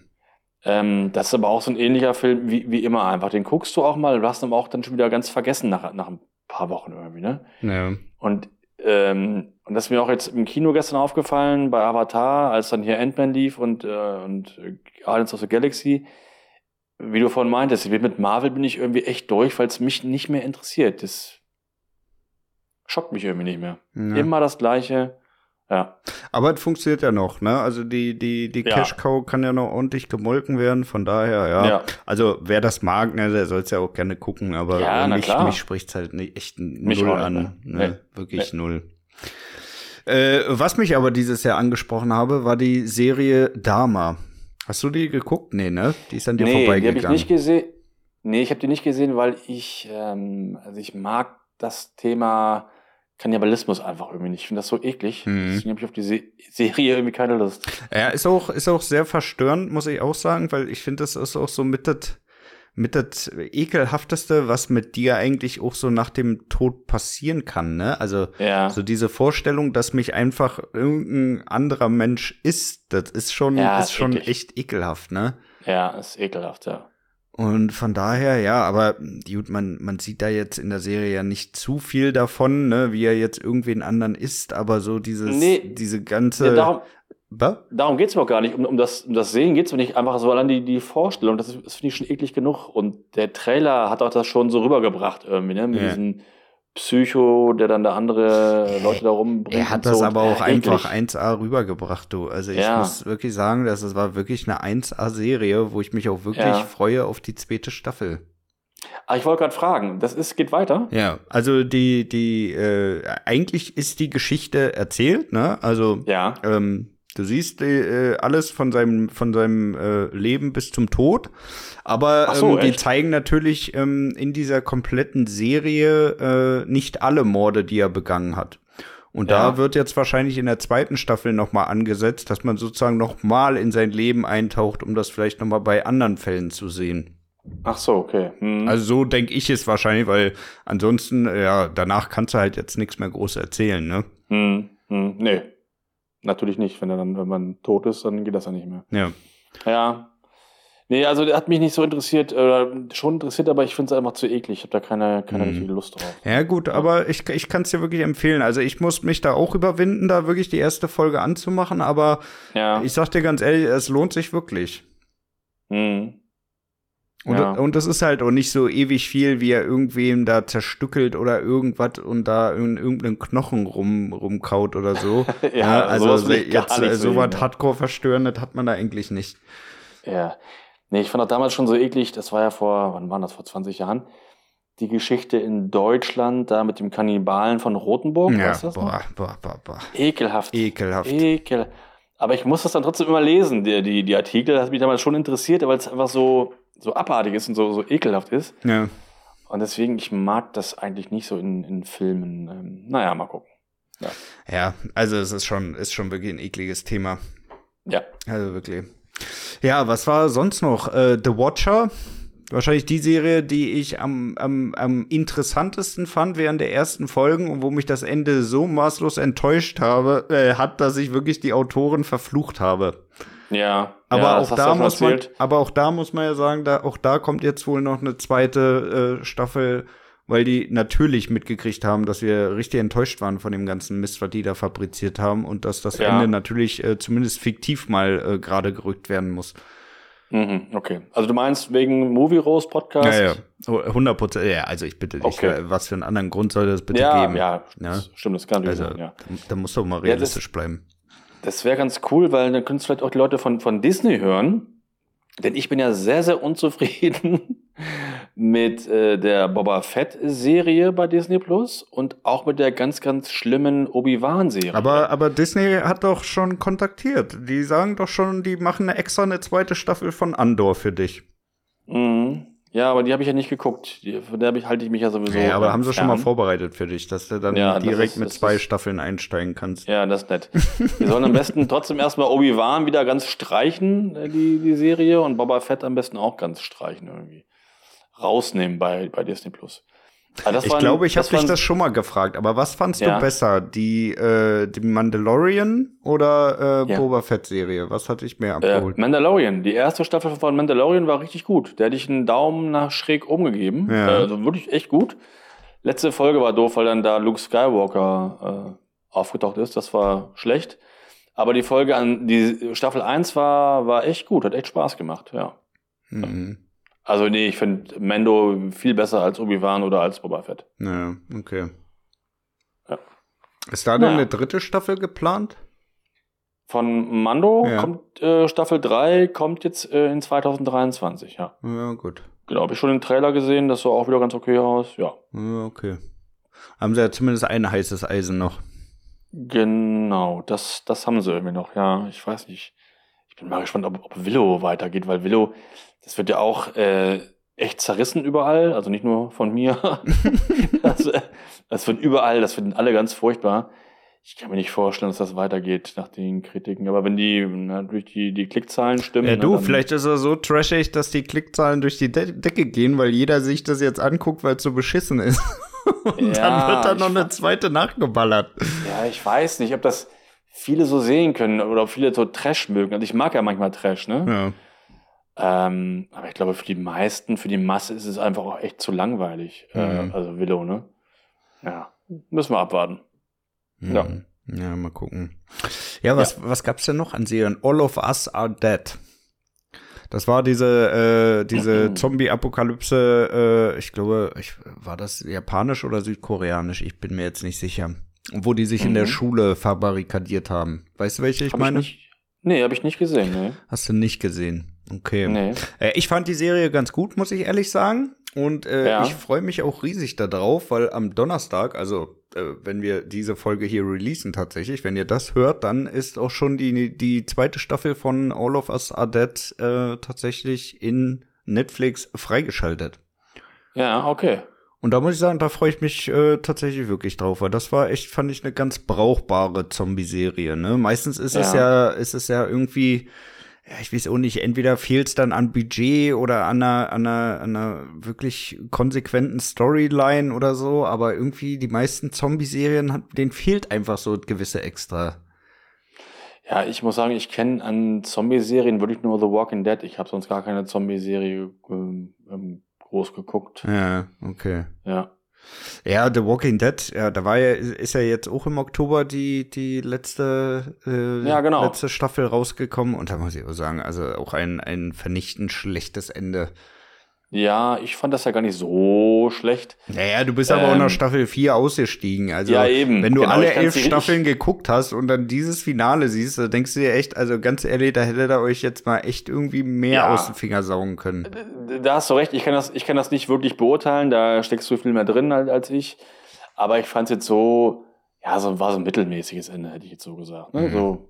Ähm, das ist aber auch so ein ähnlicher Film wie, wie immer einfach. Den guckst du auch mal, du hast ihn aber auch dann schon wieder ganz vergessen nach, nach ein paar Wochen irgendwie, ne? Ja. Und ähm, und das ist mir auch jetzt im Kino gestern aufgefallen, bei Avatar, als dann hier Ant-Man lief und, äh, und Guardians of the Galaxy. Wie du vorhin meintest, mit Marvel bin ich irgendwie echt durch, weil es mich nicht mehr interessiert. Das schockt mich irgendwie nicht mehr. Ja. Immer das Gleiche. Ja. Aber es funktioniert ja noch, ne? Also die, die, die ja. Cash Cow kann ja noch ordentlich gemolken werden, von daher, ja. ja. Also wer das mag, ne, der soll es ja auch gerne gucken, aber ja, mich, mich spricht es halt nicht, echt mich null an. Ne? ne? Wirklich nee. null. Äh, was mich aber dieses Jahr angesprochen habe, war die Serie Dharma. Hast du die geguckt? Nee, ne? Die ist an dir nee, vorbeigegangen. Die habe ich nicht gesehen. Nee, ich habe die nicht gesehen, weil ich, ähm, also ich mag das Thema Kannibalismus einfach irgendwie nicht. Ich finde das so eklig. Mhm. Deswegen habe ich auf die Se Serie irgendwie keine Lust. Ja, ist auch, ist auch sehr verstörend, muss ich auch sagen, weil ich finde, das ist auch so mit das, mit das ekelhafteste, was mit dir eigentlich auch so nach dem Tod passieren kann, ne? Also, ja. so diese Vorstellung, dass mich einfach irgendein anderer Mensch ist, das ist schon, ja, ist schon eklig. echt ekelhaft, ne? Ja, ist ekelhaft, ja. Und von daher, ja, aber gut, man, man sieht da jetzt in der Serie ja nicht zu viel davon, ne, wie er jetzt irgendwen anderen ist, aber so dieses, nee, diese ganze. Ja, darum Was? darum geht's mir auch gar nicht. Um, um, das, um das Sehen geht's mir nicht. Einfach so allein die, die Vorstellung, das, das finde ich schon eklig genug. Und der Trailer hat auch das schon so rübergebracht irgendwie, ne, mit ja. diesen Psycho, der dann da andere Leute da rumbringt. Er hat das so. aber auch einfach 1A rübergebracht, du. Also ich ja. muss wirklich sagen, dass es war wirklich eine 1A-Serie, wo ich mich auch wirklich ja. freue auf die zweite Staffel. Ah, ich wollte gerade fragen, das ist, geht weiter? Ja, also die, die, äh, eigentlich ist die Geschichte erzählt, ne? Also ja. ähm, Du siehst äh, alles von seinem, von seinem äh, Leben bis zum Tod. Aber so, ähm, die zeigen natürlich ähm, in dieser kompletten Serie äh, nicht alle Morde, die er begangen hat. Und ja. da wird jetzt wahrscheinlich in der zweiten Staffel nochmal angesetzt, dass man sozusagen nochmal in sein Leben eintaucht, um das vielleicht nochmal bei anderen Fällen zu sehen. Ach so, okay. Hm. Also so denke ich es wahrscheinlich, weil ansonsten, ja, danach kannst du halt jetzt nichts mehr groß erzählen, ne? Hm, hm, nee, Natürlich nicht. Wenn er dann, wenn man tot ist, dann geht das ja nicht mehr. Ja. Ja. Nee, also der hat mich nicht so interessiert, äh, schon interessiert, aber ich finde es einfach zu eklig. Ich habe da keine, keine mhm. richtige Lust drauf. Ja, gut, aber ich, ich kann es dir wirklich empfehlen. Also ich muss mich da auch überwinden, da wirklich die erste Folge anzumachen, aber ja. ich sag dir ganz ehrlich, es lohnt sich wirklich. Mhm. Und, ja. und das ist halt auch nicht so ewig viel, wie er irgendwem da zerstückelt oder irgendwas und da in irgendeinen Knochen rum, rumkaut oder so. ja, ja, also so jetzt äh, so was Hardcore verstörendes hat man da eigentlich nicht. Ja. Nee, ich fand das damals schon so eklig, das war ja vor, wann war das, vor 20 Jahren? Die Geschichte in Deutschland, da mit dem Kannibalen von Rothenburg, ja, weißt du boah, boah, boah, boah. Ekelhaft. Ekelhaft. Ekel. Aber ich muss das dann trotzdem immer lesen, die, die, die Artikel, das hat mich damals schon interessiert, weil es einfach so, so abartig ist und so, so ekelhaft ist. Ja. Und deswegen, ich mag das eigentlich nicht so in, in Filmen. Ähm, naja, mal gucken. Ja. ja, also es ist schon, ist schon wirklich ein ekliges Thema. Ja. Also wirklich. Ja, was war sonst noch? Äh, The Watcher. Wahrscheinlich die Serie, die ich am, am, am interessantesten fand während der ersten Folgen und wo mich das Ende so maßlos enttäuscht habe, äh, hat, dass ich wirklich die Autoren verflucht habe. Ja. Aber ja, auch da muss man, aber auch da muss man ja sagen, da, auch da kommt jetzt wohl noch eine zweite äh, Staffel, weil die natürlich mitgekriegt haben, dass wir richtig enttäuscht waren von dem ganzen Mist, was die da fabriziert haben und dass das ja. Ende natürlich äh, zumindest fiktiv mal äh, gerade gerückt werden muss. Mhm, okay. Also du meinst wegen Movie Rose Podcast? Ja, ja. 100 Prozent. Ja, also ich bitte dich. Okay. Was für einen anderen Grund soll das bitte ja, geben? Ja, ja, stimmt, das kann also, sein, ja. Da, da muss doch mal realistisch ja, bleiben. Das wäre ganz cool, weil dann können es vielleicht auch die Leute von, von Disney hören. Denn ich bin ja sehr, sehr unzufrieden mit äh, der Boba Fett-Serie bei Disney Plus und auch mit der ganz, ganz schlimmen Obi-Wan-Serie. Aber, aber Disney hat doch schon kontaktiert. Die sagen doch schon, die machen eine extra eine zweite Staffel von Andor für dich. Mhm. Ja, aber die habe ich ja nicht geguckt. Die, von der ich, halte ich mich ja sowieso. Ja, aber haben sie schon mal vorbereitet für dich, dass du dann ja, direkt ist, mit zwei Staffeln einsteigen kannst. Ja, das ist nett. Wir sollen am besten trotzdem erstmal Obi-Wan wieder ganz streichen, äh, die, die Serie, und Boba Fett am besten auch ganz streichen irgendwie. Rausnehmen bei, bei Disney Plus. Ich waren, glaube, ich habe dich das schon mal gefragt, aber was fandst ja. du besser? Die, äh, die Mandalorian oder äh, ja. Boba Fett-Serie? Was hatte ich mehr äh, abgeholt? Äh, Mandalorian. Die erste Staffel von Mandalorian war richtig gut. Der hätte ich einen Daumen nach schräg umgegeben. Ja. Äh, also wirklich echt gut. Letzte Folge war doof, weil dann da Luke Skywalker äh, aufgetaucht ist. Das war schlecht. Aber die Folge an, die Staffel 1 war, war echt gut, hat echt Spaß gemacht, ja. Mhm. Also nee, ich finde Mando viel besser als Obi-Wan oder als Boba Fett. Ja, okay. Ja. Ist da denn naja. eine dritte Staffel geplant? Von Mando ja. kommt äh, Staffel 3, kommt jetzt äh, in 2023, ja. Ja, gut. Genau, habe ich schon den Trailer gesehen, das sah auch wieder ganz okay aus, ja. Ja, okay. Haben sie ja zumindest ein heißes Eisen noch. Genau, das, das haben sie irgendwie noch, ja. Ich weiß nicht. Ich bin mal gespannt, ob, ob Willow weitergeht, weil Willow, das wird ja auch äh, echt zerrissen überall, also nicht nur von mir. das, das wird überall, das finden alle ganz furchtbar. Ich kann mir nicht vorstellen, dass das weitergeht nach den Kritiken. Aber wenn die natürlich die, die Klickzahlen stimmen. Ja, du, vielleicht ist er so trashig, dass die Klickzahlen durch die De Decke gehen, weil jeder sich das jetzt anguckt, weil es so beschissen ist. Und ja, dann wird da noch eine zweite nachgeballert. Ja, ich weiß nicht, ob das viele so sehen können oder viele so Trash mögen. Also ich mag ja manchmal Trash, ne? Ja. Ähm, aber ich glaube, für die meisten, für die Masse ist es einfach auch echt zu langweilig. Äh, mhm. Äh, also Willow, ne? Ja, müssen wir abwarten. Mhm. Ja. Ja, mal gucken. Ja, was, ja. was gab's denn noch an Serien? All of Us Are Dead. Das war diese, äh, diese mhm. Zombie-Apokalypse, äh, ich glaube, ich, war das japanisch oder südkoreanisch? Ich bin mir jetzt nicht sicher. Wo die sich mhm. in der mhm. Schule verbarrikadiert haben. Weißt du, welche ich hab meine? Ich nicht, nee, habe ich nicht gesehen, nee. Hast du nicht gesehen? Okay. Nee. Äh, ich fand die Serie ganz gut, muss ich ehrlich sagen. Und äh, ja. ich freue mich auch riesig darauf, weil am Donnerstag, also äh, wenn wir diese Folge hier releasen tatsächlich, wenn ihr das hört, dann ist auch schon die, die zweite Staffel von All of Us Are Dead äh, tatsächlich in Netflix freigeschaltet. Ja, okay. Und da muss ich sagen, da freue ich mich äh, tatsächlich wirklich drauf, weil das war echt, fand ich, eine ganz brauchbare Zombie-Serie. Ne? Meistens ist ja. es ja, ist es ja irgendwie ja, ich weiß auch nicht, entweder fehlt es dann an Budget oder an einer, an, einer, an einer wirklich konsequenten Storyline oder so, aber irgendwie die meisten Zombie-Serien, denen fehlt einfach so gewisse Extra. Ja, ich muss sagen, ich kenne an Zombie-Serien wirklich nur The Walking Dead. Ich habe sonst gar keine Zombie-Serie ähm, ähm groß geguckt. Ja, okay. Ja. Ja, The Walking Dead, ja, da war ja, ist ja jetzt auch im Oktober die, die letzte, äh, ja, genau. letzte Staffel rausgekommen und da muss ich auch sagen, also auch ein, ein vernichtend schlechtes Ende. Ja, ich fand das ja gar nicht so schlecht. Naja, du bist ähm, aber auch nach ähm, Staffel 4 ausgestiegen. Also, ja, eben. wenn du genau, alle elf Staffeln geguckt hast und dann dieses Finale siehst, da denkst du dir echt, also ganz ehrlich, da hätte er euch jetzt mal echt irgendwie mehr ja, aus den Finger saugen können. Da hast du recht, ich kann das, ich kann das nicht wirklich beurteilen, da steckst du viel mehr drin als ich. Aber ich fand es jetzt so, ja, so war so ein mittelmäßiges Ende, hätte ich jetzt so gesagt. Ne? Mhm. So,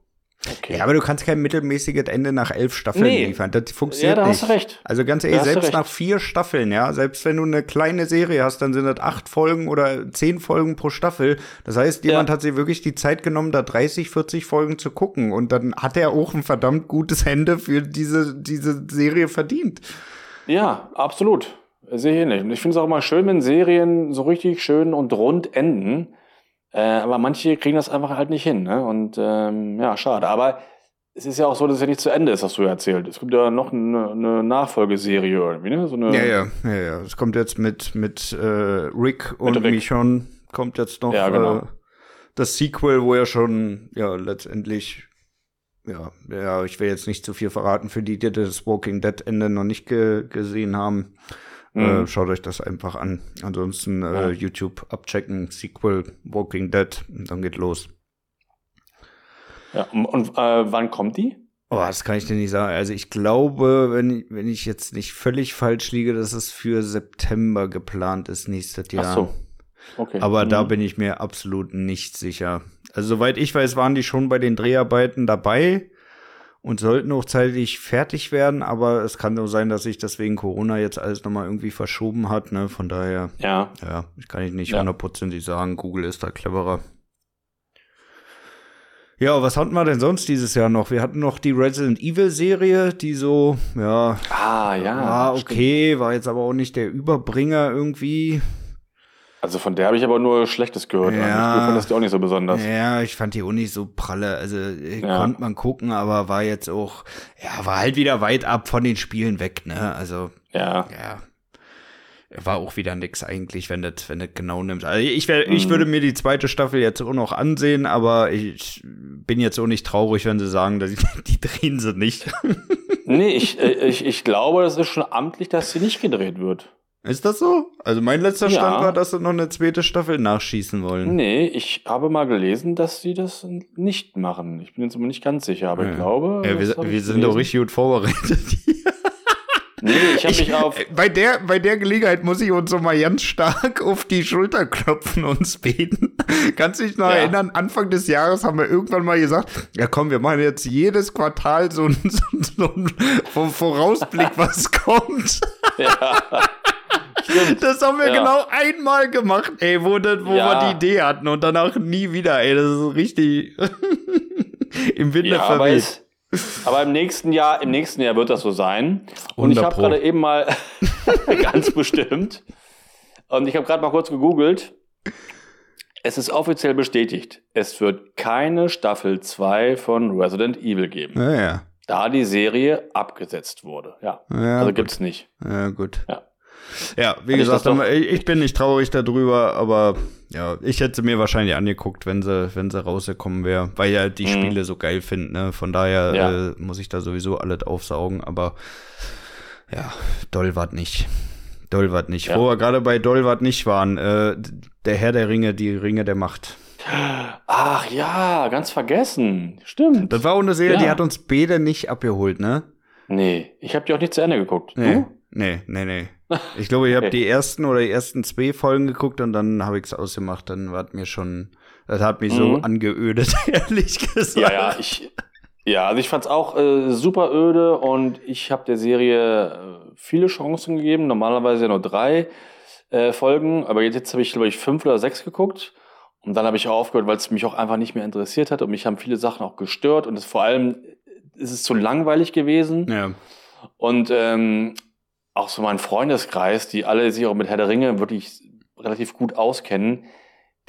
Okay. Ja, aber du kannst kein mittelmäßiges Ende nach elf Staffeln nee. liefern. Das funktioniert ja, da nicht. Hast du recht. Also ganz ehrlich, selbst nach vier Staffeln, ja, selbst wenn du eine kleine Serie hast, dann sind das acht Folgen oder zehn Folgen pro Staffel. Das heißt, jemand ja. hat sich wirklich die Zeit genommen, da 30, 40 Folgen zu gucken. Und dann hat er auch ein verdammt gutes Ende für diese, diese Serie verdient. Ja, absolut. Sehe ich ähnlich. Und ich finde es auch immer schön, wenn Serien so richtig schön und rund enden äh, aber manche kriegen das einfach halt nicht hin. Ne? Und ähm, ja, schade. Aber es ist ja auch so, dass es ja nicht zu Ende ist, hast du ja erzählt. Es gibt ja noch eine, eine Nachfolgeserie irgendwie, ne? So eine ja, ja, ja, ja. Es kommt jetzt mit, mit äh, Rick und mit Rick. Michonne kommt jetzt noch ja, genau. äh, das Sequel, wo er schon ja letztendlich ja, ja, ich will jetzt nicht zu viel verraten für die, die das Walking Dead Ende noch nicht ge gesehen haben. Äh, mhm. Äh, schaut euch das einfach an. Ansonsten äh, ja. YouTube abchecken, Sequel, Walking Dead, und dann geht los. Ja, und äh, wann kommt die? Oh, das kann ich dir nicht sagen. Also ich glaube, wenn, wenn ich jetzt nicht völlig falsch liege, dass es für September geplant ist nächstes Jahr. Ach so. Okay. Aber mhm. da bin ich mir absolut nicht sicher. Also soweit ich weiß, waren die schon bei den Dreharbeiten dabei und sollten auch zeitlich fertig werden, aber es kann nur sein, dass sich das wegen Corona jetzt alles nochmal irgendwie verschoben hat, ne? Von daher, ja, ja kann ich nicht hundertprozentig ja. sagen, Google ist da cleverer. Ja, was hatten wir denn sonst dieses Jahr noch? Wir hatten noch die Resident Evil Serie, die so, ja. Ah, ja. War okay, stimmt. war jetzt aber auch nicht der Überbringer irgendwie. Also von der habe ich aber nur Schlechtes gehört. Ja, ich fand das die auch nicht so besonders. Ja, ich fand die auch nicht so pralle. Also äh, ja. konnte man gucken, aber war jetzt auch, ja, war halt wieder weit ab von den Spielen weg, ne? Also, ja. Ja. War auch wieder nix eigentlich, wenn das, wenn das genau nimmt. Also ich, wär, mhm. ich würde mir die zweite Staffel jetzt auch noch ansehen, aber ich bin jetzt auch nicht traurig, wenn sie sagen, dass die, die drehen sie nicht. nee, ich, äh, ich, ich glaube, das ist schon amtlich, dass sie nicht gedreht wird. Ist das so? Also mein letzter Stand ja. war, dass sie noch eine zweite Staffel nachschießen wollen. Nee, ich habe mal gelesen, dass sie das nicht machen. Ich bin jetzt aber nicht ganz sicher, aber ja. ich glaube. Ja, wir, wir sind doch richtig gut vorbereitet. nee, ich habe mich auf. Bei der, bei der Gelegenheit muss ich uns so mal ganz stark auf die Schulter klopfen und beten. Kannst du dich noch ja. erinnern? Anfang des Jahres haben wir irgendwann mal gesagt: Ja, komm, wir machen jetzt jedes Quartal so einen so so Vorausblick, was kommt. Ja. Stimmt. Das haben wir ja. genau einmal gemacht, ey, wo, das, wo ja. wir die Idee hatten und danach nie wieder, ey. Das ist richtig im Winde ja, verweht. Aber, im nächsten Jahr, im nächsten Jahr wird das so sein. Und ich habe gerade eben mal ganz bestimmt. Und ich habe gerade mal kurz gegoogelt. Es ist offiziell bestätigt. Es wird keine Staffel 2 von Resident Evil geben. Ja, ja. Da die Serie abgesetzt wurde. Ja. ja also gut. gibt's nicht. Ja, gut. Ja. Ja, wie gesagt, ich, ich, bin nicht traurig darüber, aber ja, ich hätte sie mir wahrscheinlich angeguckt, wenn sie, wenn sie rausgekommen wäre, weil ja die mhm. Spiele so geil finden, ne? Von daher ja. äh, muss ich da sowieso alles aufsaugen, aber ja, Dollwart nicht. Dollwart nicht. Ja. Wo wir gerade bei Dollwart nicht waren, äh, der Herr der Ringe, die Ringe der Macht. Ach ja, ganz vergessen. Stimmt. Das war auch eine Serie, ja. die hat uns beide nicht abgeholt, ne? Nee, ich habe die auch nicht zu Ende geguckt. Nee, du? nee, nee, nee. Ich glaube, ich habe die ersten oder die ersten zwei Folgen geguckt und dann habe ich es ausgemacht. Dann war mir schon, das hat mich mhm. so angeödet, ehrlich gesagt. Ja, ja, ich, ja, also ich fand es auch äh, super öde und ich habe der Serie äh, viele Chancen gegeben. Normalerweise nur drei äh, Folgen, aber jetzt, jetzt habe ich, glaube ich, fünf oder sechs geguckt. Und dann habe ich aufgehört, weil es mich auch einfach nicht mehr interessiert hat und mich haben viele Sachen auch gestört und es vor allem ist es zu langweilig gewesen. Ja. Und ähm, auch so mein Freundeskreis, die alle sich auch mit Herr der Ringe wirklich relativ gut auskennen,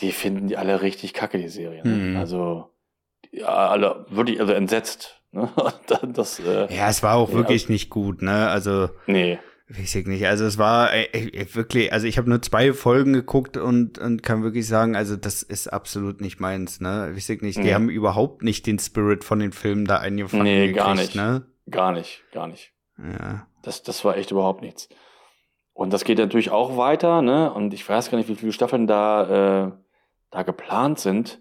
die finden die alle richtig kacke, die Serien. Mhm. Also, ja, alle wirklich, also entsetzt. Ne? das, äh, ja, es war auch ja, wirklich nicht gut, ne? Also. Nee. Weiß ich nicht. Also es war äh, äh, wirklich, also ich habe nur zwei Folgen geguckt und, und kann wirklich sagen, also das ist absolut nicht meins, ne? Weiß ich nicht. Die haben überhaupt nicht den Spirit von den Filmen da eingefangen. Nee, gekriegt, gar nicht. Ne? Gar nicht, gar nicht. Ja. Das, das war echt überhaupt nichts. Und das geht natürlich auch weiter, ne? Und ich weiß gar nicht, wie viele Staffeln da, äh, da geplant sind.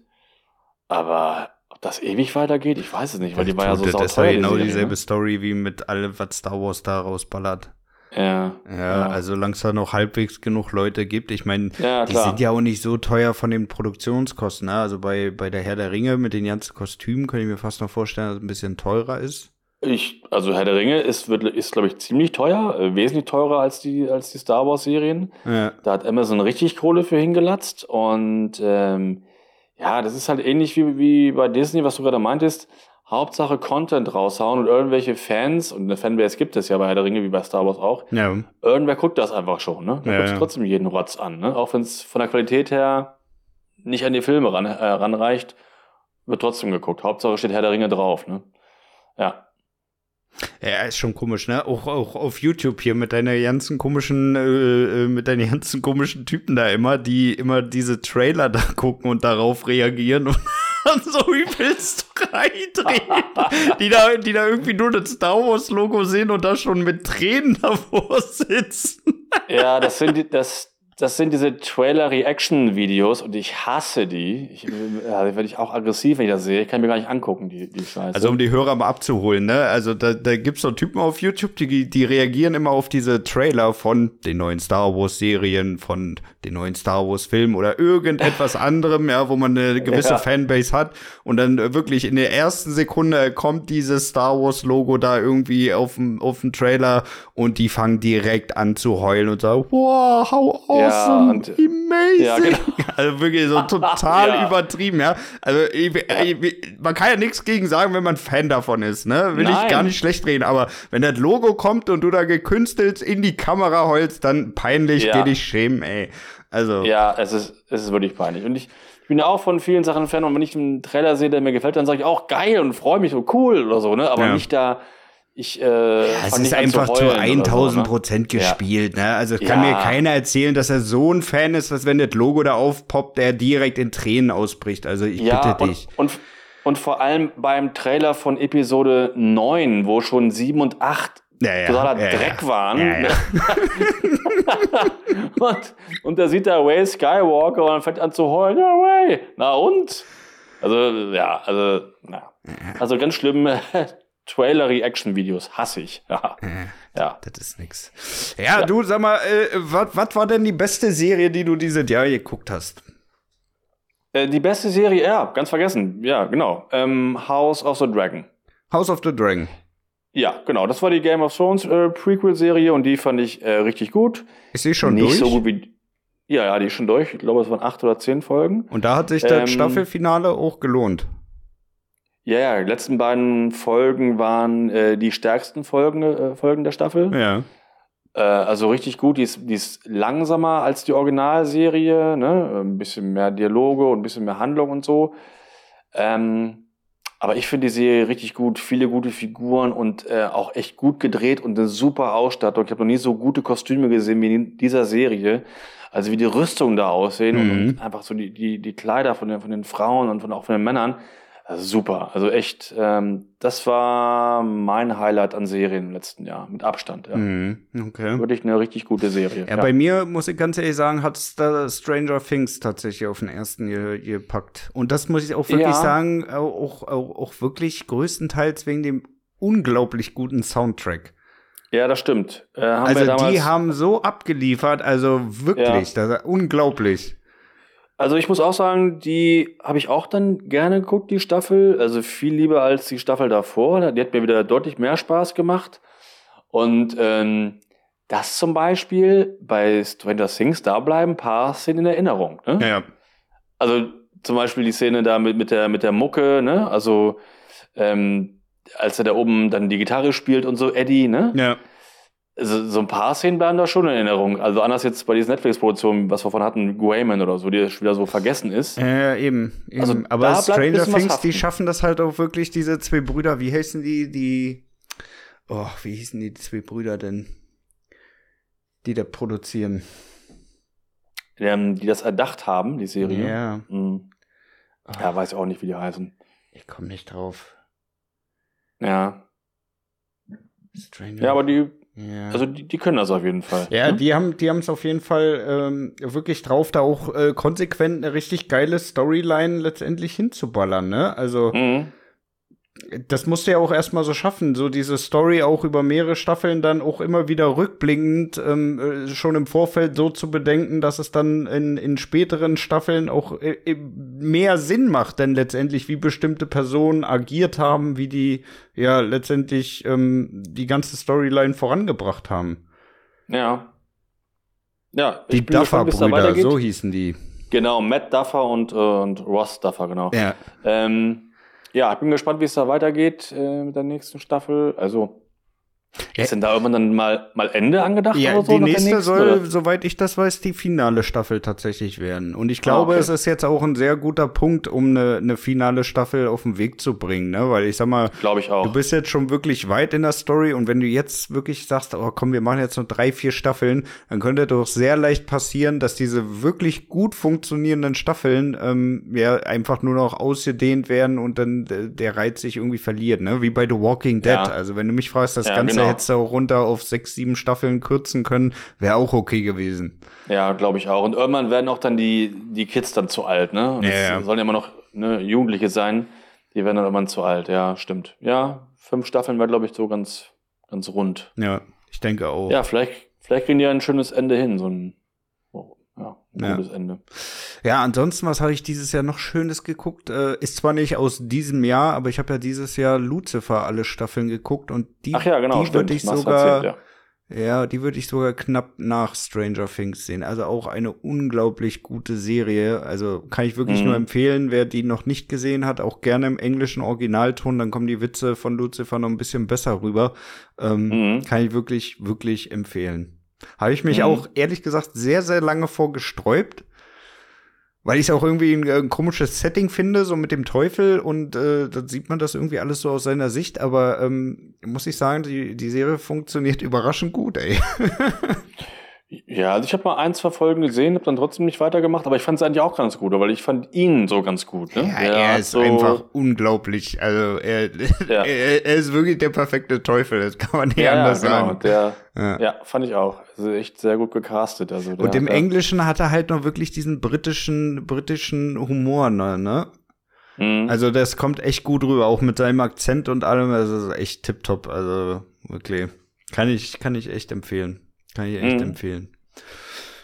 Aber ob das ewig weitergeht, ich weiß es nicht, weil die war ja so Das war genau die dieselbe ne? Story wie mit allem, was Star Wars da rausballert. Ja, ja, ja. also da noch halbwegs genug Leute gibt. Ich meine, ja, die sind ja auch nicht so teuer von den Produktionskosten. Ne? Also bei, bei der Herr der Ringe mit den ganzen Kostümen kann ich mir fast noch vorstellen, dass es ein bisschen teurer ist. Ich, also Herr der Ringe ist, wird, ist glaube ich, ziemlich teuer, äh, wesentlich teurer als die, als die Star Wars-Serien. Ja. Da hat Amazon richtig Kohle für hingelatzt. Und ähm, ja, das ist halt ähnlich wie, wie bei Disney, was du gerade meintest. Hauptsache Content raushauen und irgendwelche Fans, und eine Fanbase gibt es ja bei Herr der Ringe, wie bei Star Wars auch. Ja. Irgendwer guckt das einfach schon, ne? Da ja, guckt ja. trotzdem jeden Rotz an, ne? Auch wenn es von der Qualität her nicht an die Filme ran, äh, ranreicht, wird trotzdem geguckt. Hauptsache steht Herr der Ringe drauf, ne? Ja. Ja, ist schon komisch, ne? Auch, auch auf YouTube hier mit deiner ganzen komischen, äh, äh mit deinen ganzen komischen Typen da immer, die immer diese Trailer da gucken und darauf reagieren und, dann so übelst reindrehen, die da, die da irgendwie nur das Star Wars Logo sehen und da schon mit Tränen davor sitzen. Ja, das sind die, das, das sind diese Trailer-Reaction-Videos und ich hasse die. Ich, ja, werde ich auch aggressiv, wenn ich das sehe. Ich kann mir gar nicht angucken, die, die Scheiße. Also um die Hörer mal abzuholen, ne? Also da, da gibt's so Typen auf YouTube, die, die reagieren immer auf diese Trailer von den neuen Star Wars-Serien, von den neuen Star Wars-Filmen oder irgendetwas anderem, ja, wo man eine gewisse ja. Fanbase hat. Und dann wirklich in der ersten Sekunde kommt dieses Star Wars-Logo da irgendwie auf dem auf Trailer und die fangen direkt an zu heulen und sagen, wow, how awesome awesome, ja, und, amazing. Ja, genau. Also wirklich so total ja. übertrieben, ja. Also ich, ich, man kann ja nichts gegen sagen, wenn man Fan davon ist, ne? Will Nein. ich gar nicht schlecht reden, aber wenn das Logo kommt und du da gekünstelt in die Kamera heulst, dann peinlich, ja. geh dich schämen, ey. Also. Ja, es ist, es ist wirklich peinlich. Und ich, ich bin ja auch von vielen Sachen Fan und wenn ich einen Trailer sehe, der mir gefällt, dann sage ich auch geil und freue mich so cool oder so, ne? Aber ja. nicht da ich äh, ja, es ist einfach zu, 1000 Prozent so, ne? gespielt. Ne? Also kann ja. mir keiner erzählen, dass er so ein Fan ist, dass wenn das Logo da aufpoppt, der direkt in Tränen ausbricht. Also ich ja, bitte dich. Und, und, und vor allem beim Trailer von Episode 9, wo schon 7 und 8 ja, ja, totaler ja, Dreck waren. Und, und da sieht er Way Skywalker und dann fängt an zu heulen, ja, Way. Na und? Also, ja, also, na. Also ganz schlimm. Trailer-Reaction-Videos hasse ich. Ja. ja. Das ist nix. Ja, ja. du, sag mal, äh, was war denn die beste Serie, die du dieses Jahr geguckt hast? Äh, die beste Serie, ja, ganz vergessen. Ja, genau. Ähm, House of the Dragon. House of the Dragon. Ja, genau. Das war die Game of Thrones äh, Prequel-Serie und die fand ich äh, richtig gut. Ist sie schon Nicht durch? so gut wie. Ja, ja, die ist schon durch. Ich glaube, es waren acht oder zehn Folgen. Und da hat sich das ähm, Staffelfinale auch gelohnt. Ja, ja, die letzten beiden Folgen waren äh, die stärksten Folgen, äh, Folgen der Staffel. Ja. Äh, also richtig gut. Die ist, die ist langsamer als die Originalserie, ne? Ein bisschen mehr Dialoge und ein bisschen mehr Handlung und so. Ähm, aber ich finde die Serie richtig gut, viele gute Figuren und äh, auch echt gut gedreht und eine super Ausstattung. Ich habe noch nie so gute Kostüme gesehen wie in dieser Serie. Also wie die Rüstungen da aussehen mhm. und, und, einfach so die, die, die Kleider von den, von den Frauen und von, auch von den Männern. Also super. Also echt, ähm, das war mein Highlight an Serien im letzten Jahr, mit Abstand. Ja. Mm, okay. Wirklich eine richtig gute Serie. Ja, ja. bei mir, muss ich ganz ehrlich sagen, hat Stranger Things tatsächlich auf den ersten ge gepackt. Und das muss ich auch wirklich ja. sagen, auch, auch, auch wirklich größtenteils wegen dem unglaublich guten Soundtrack. Ja, das stimmt. Äh, also die haben so abgeliefert, also wirklich, das ist unglaublich. Also ich muss auch sagen, die habe ich auch dann gerne geguckt, die Staffel. Also viel lieber als die Staffel davor. Die hat mir wieder deutlich mehr Spaß gemacht. Und ähm, das zum Beispiel bei Stranger Things, da bleiben ein paar Szenen in Erinnerung. Ne? Ja, ja. Also zum Beispiel die Szene da mit, mit, der, mit der Mucke, ne? Also ähm, als er da oben dann die Gitarre spielt und so, Eddie, ne? Ja so, so ein paar Szenen bleiben da schon in Erinnerung. Also anders jetzt bei diesen Netflix-Produktionen, was wir von hatten, Guayman oder so, die wieder so vergessen ist. Ja, eben. eben. Also, Aber Stranger Things, die schaffen das halt auch wirklich, diese zwei Brüder, wie heißen die, die, oh, wie hießen die zwei Brüder denn? Die da produzieren. Die, ähm, die das erdacht haben, die Serie. Ja. Mhm. Ja, weiß auch nicht, wie die heißen. Ich komme nicht drauf. Ja. Stranger. Ja, aber die ja. Also die, die können das auf jeden Fall. Ja, ne? die haben die haben es auf jeden Fall ähm, wirklich drauf, da auch äh, konsequent eine richtig geile Storyline letztendlich hinzuballern, ne? Also mhm das musst du ja auch erstmal so schaffen, so diese Story auch über mehrere Staffeln dann auch immer wieder rückblickend ähm, äh, schon im Vorfeld so zu bedenken, dass es dann in, in späteren Staffeln auch äh, mehr Sinn macht, denn letztendlich wie bestimmte Personen agiert haben, wie die ja letztendlich ähm, die ganze Storyline vorangebracht haben. Ja. Ja, die Duffer-Brüder, so hießen die. Genau, Matt Duffer und, äh, und Ross Duffer, genau. Ja. Ähm, ja, ich bin gespannt, wie es da weitergeht äh, mit der nächsten Staffel. Also, Ist denn da irgendwann dann mal, mal Ende angedacht ja, oder so? Die nächste soll, oder? soweit ich das weiß, die finale Staffel tatsächlich werden. Und ich glaube, ah, okay. es ist jetzt auch ein sehr guter Punkt, um eine, eine finale Staffel auf den Weg zu bringen, ne? Weil ich sag mal, glaube ich auch. Du bist jetzt schon wirklich weit in der Story und wenn du jetzt wirklich sagst, oh komm, wir machen jetzt noch drei, vier Staffeln, dann könnte doch sehr leicht passieren, dass diese wirklich gut funktionierenden Staffeln ähm, ja einfach nur noch ausgedehnt werden und dann äh, der Reiz sich irgendwie verliert, ne? Wie bei The Walking Dead. Ja. Also wenn du mich fragst, das ja, Ganze genau. Hättest du auch runter auf sechs, sieben Staffeln kürzen können, wäre auch okay gewesen. Ja, glaube ich auch. Und irgendwann werden auch dann die, die Kids dann zu alt, ne? Und ja, ja. sollen ja immer noch ne, Jugendliche sein. Die werden dann irgendwann zu alt, ja, stimmt. Ja, fünf Staffeln wäre, glaube ich, so ganz, ganz rund. Ja, ich denke auch. Ja, vielleicht, vielleicht kriegen die ja ein schönes Ende hin, so ein ja, gutes ja. Ende. Ja, ansonsten, was habe ich dieses Jahr noch Schönes geguckt? Äh, ist zwar nicht aus diesem Jahr, aber ich habe ja dieses Jahr Lucifer alle Staffeln geguckt und die, Ach ja, genau, die würde ich sogar, erzählt, ja. ja. die würde ich sogar knapp nach Stranger Things sehen. Also auch eine unglaublich gute Serie. Also kann ich wirklich mhm. nur empfehlen, wer die noch nicht gesehen hat, auch gerne im englischen Originalton, dann kommen die Witze von Lucifer noch ein bisschen besser rüber. Ähm, mhm. Kann ich wirklich, wirklich empfehlen. Habe ich mich mhm. auch ehrlich gesagt sehr, sehr lange vorgesträubt. Weil ich es auch irgendwie ein, ein, komisches Setting finde, so mit dem Teufel und äh, dann sieht man das irgendwie alles so aus seiner Sicht, aber ähm, muss ich sagen, die, die Serie funktioniert überraschend gut, ey. Ja, also ich habe mal ein, zwei Folgen gesehen, habe dann trotzdem nicht weitergemacht, aber ich fand es eigentlich auch ganz gut, weil ich fand ihn so ganz gut. Ne? Ja, er, er ist so einfach unglaublich. Also er, ja. er, er, ist wirklich der perfekte Teufel, das kann man nicht ja, anders genau. sagen. Der, ja. ja, fand ich auch. Also echt sehr gut gecastet. Also Und im Englischen hat er halt noch wirklich diesen britischen, britischen Humor, ne? ne? Mhm. Also das kommt echt gut rüber, auch mit seinem Akzent und allem. Also ist echt tipptopp. Also wirklich. Kann ich, kann ich echt empfehlen. Kann ich echt mhm. empfehlen.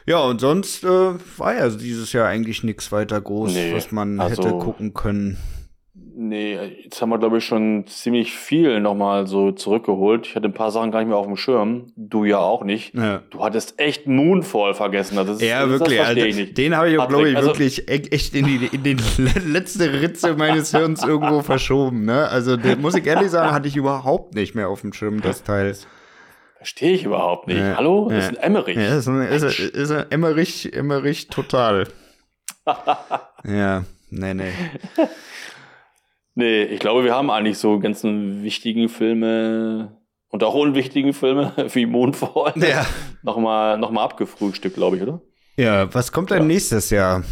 Ja, und sonst äh, war ja dieses Jahr eigentlich nichts weiter groß, nee, was man also, hätte gucken können. Nee, jetzt haben wir, glaube ich, schon ziemlich viel nochmal so zurückgeholt. Ich hatte ein paar Sachen gar nicht mehr auf dem Schirm. Du ja auch nicht. Ja. Du hattest echt Moonfall vergessen. Das ist, ja, wirklich. Das also, den habe ich auch, glaube ich, also, wirklich e-, echt in die in den letzte Ritze meines Hirns irgendwo verschoben. Ne? Also, den, muss ich ehrlich sagen, hatte ich überhaupt nicht mehr auf dem Schirm, das Teil. Verstehe ich überhaupt nicht. Ja, Hallo? Das ja. ist ein Emmerich. Ja, ist ein, ist, ein, ist ein Emmerich, Emmerich total. ja, nee, nee. nee, ich glaube, wir haben eigentlich so ganzen wichtigen Filme und auch unwichtigen Filme wie Mondfall ja. nochmal noch mal abgefrühstückt, glaube ich, oder? Ja, was kommt denn nächstes Jahr?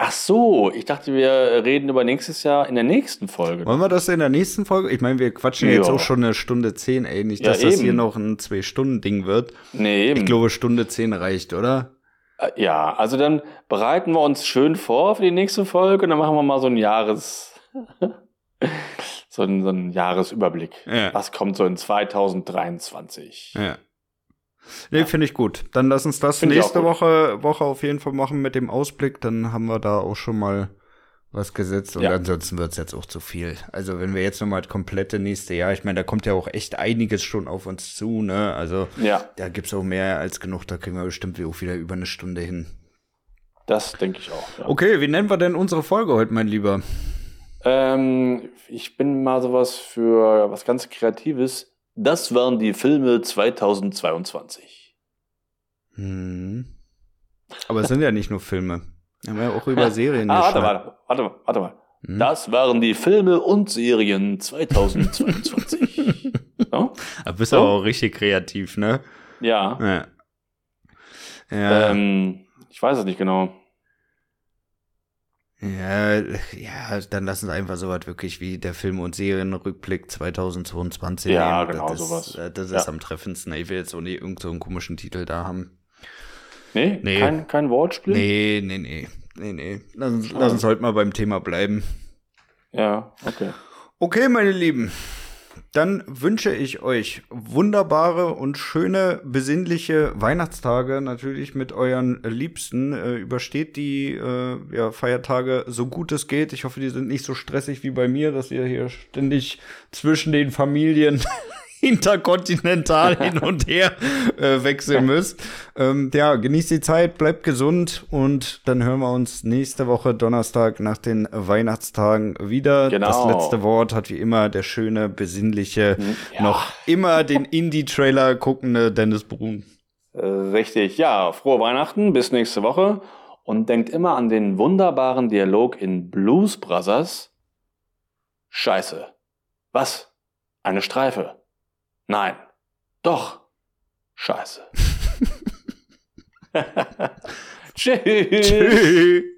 Ach so, ich dachte, wir reden über nächstes Jahr in der nächsten Folge. Wollen wir das in der nächsten Folge? Ich meine, wir quatschen ja. jetzt auch schon eine Stunde zehn, ey. Nicht, dass ja, das hier noch ein Zwei-Stunden-Ding wird. Nee, eben. Ich glaube, Stunde zehn reicht, oder? Äh, ja, also dann bereiten wir uns schön vor für die nächste Folge und dann machen wir mal so ein Jahres, so einen, so einen Jahresüberblick. Ja. Was kommt so in 2023? Ja. Nee, ja. finde ich gut. Dann lass uns das find nächste Woche, Woche auf jeden Fall machen mit dem Ausblick. Dann haben wir da auch schon mal was gesetzt und ja. ansonsten wird es jetzt auch zu viel. Also wenn wir jetzt nochmal das komplette nächste Jahr, ich meine, da kommt ja auch echt einiges schon auf uns zu, ne? Also ja. da gibt's auch mehr als genug, da kriegen wir bestimmt auch wieder über eine Stunde hin. Das denke ich auch. Ja. Okay, wie nennen wir denn unsere Folge heute, mein Lieber? Ähm, ich bin mal sowas für was ganz Kreatives. Das waren die Filme 2022. Hm. Aber es sind ja nicht nur Filme. Wir haben ja auch über Serien ah, warte mal, warte mal, warte mal. Hm? Das waren die Filme und Serien 2022. ja? Da bist du so? auch richtig kreativ, ne? Ja. Ja. ja. Ähm, ich weiß es nicht genau. Ja, ja, dann lassen sie einfach so was wirklich wie der Film- und Serienrückblick 2022 Ja, nehmen. genau, das sowas. Ist, das ist ja. am treffendsten. Ich will jetzt auch nicht irgendeinen so komischen Titel da haben. Nee, nee. Kein, kein Wortspiel? Nee, nee, nee. Nee, nee. Lass uns, lass uns heute mal beim Thema bleiben. Ja, okay. Okay, meine Lieben dann wünsche ich euch wunderbare und schöne, besinnliche Weihnachtstage natürlich mit euren Liebsten. Äh, übersteht die äh, ja, Feiertage so gut es geht. Ich hoffe, die sind nicht so stressig wie bei mir, dass ihr hier ständig zwischen den Familien interkontinental hin und her äh, wechseln müsst. Ähm, ja, genießt die Zeit, bleibt gesund und dann hören wir uns nächste Woche Donnerstag nach den Weihnachtstagen wieder. Genau. Das letzte Wort hat wie immer der schöne, besinnliche, hm, ja. noch immer den Indie-Trailer guckende Dennis Brun. Äh, richtig, ja, frohe Weihnachten, bis nächste Woche und denkt immer an den wunderbaren Dialog in Blues Brothers. Scheiße. Was? Eine Streife? Nein. Doch. Scheiße. Tschüss. Tschüss.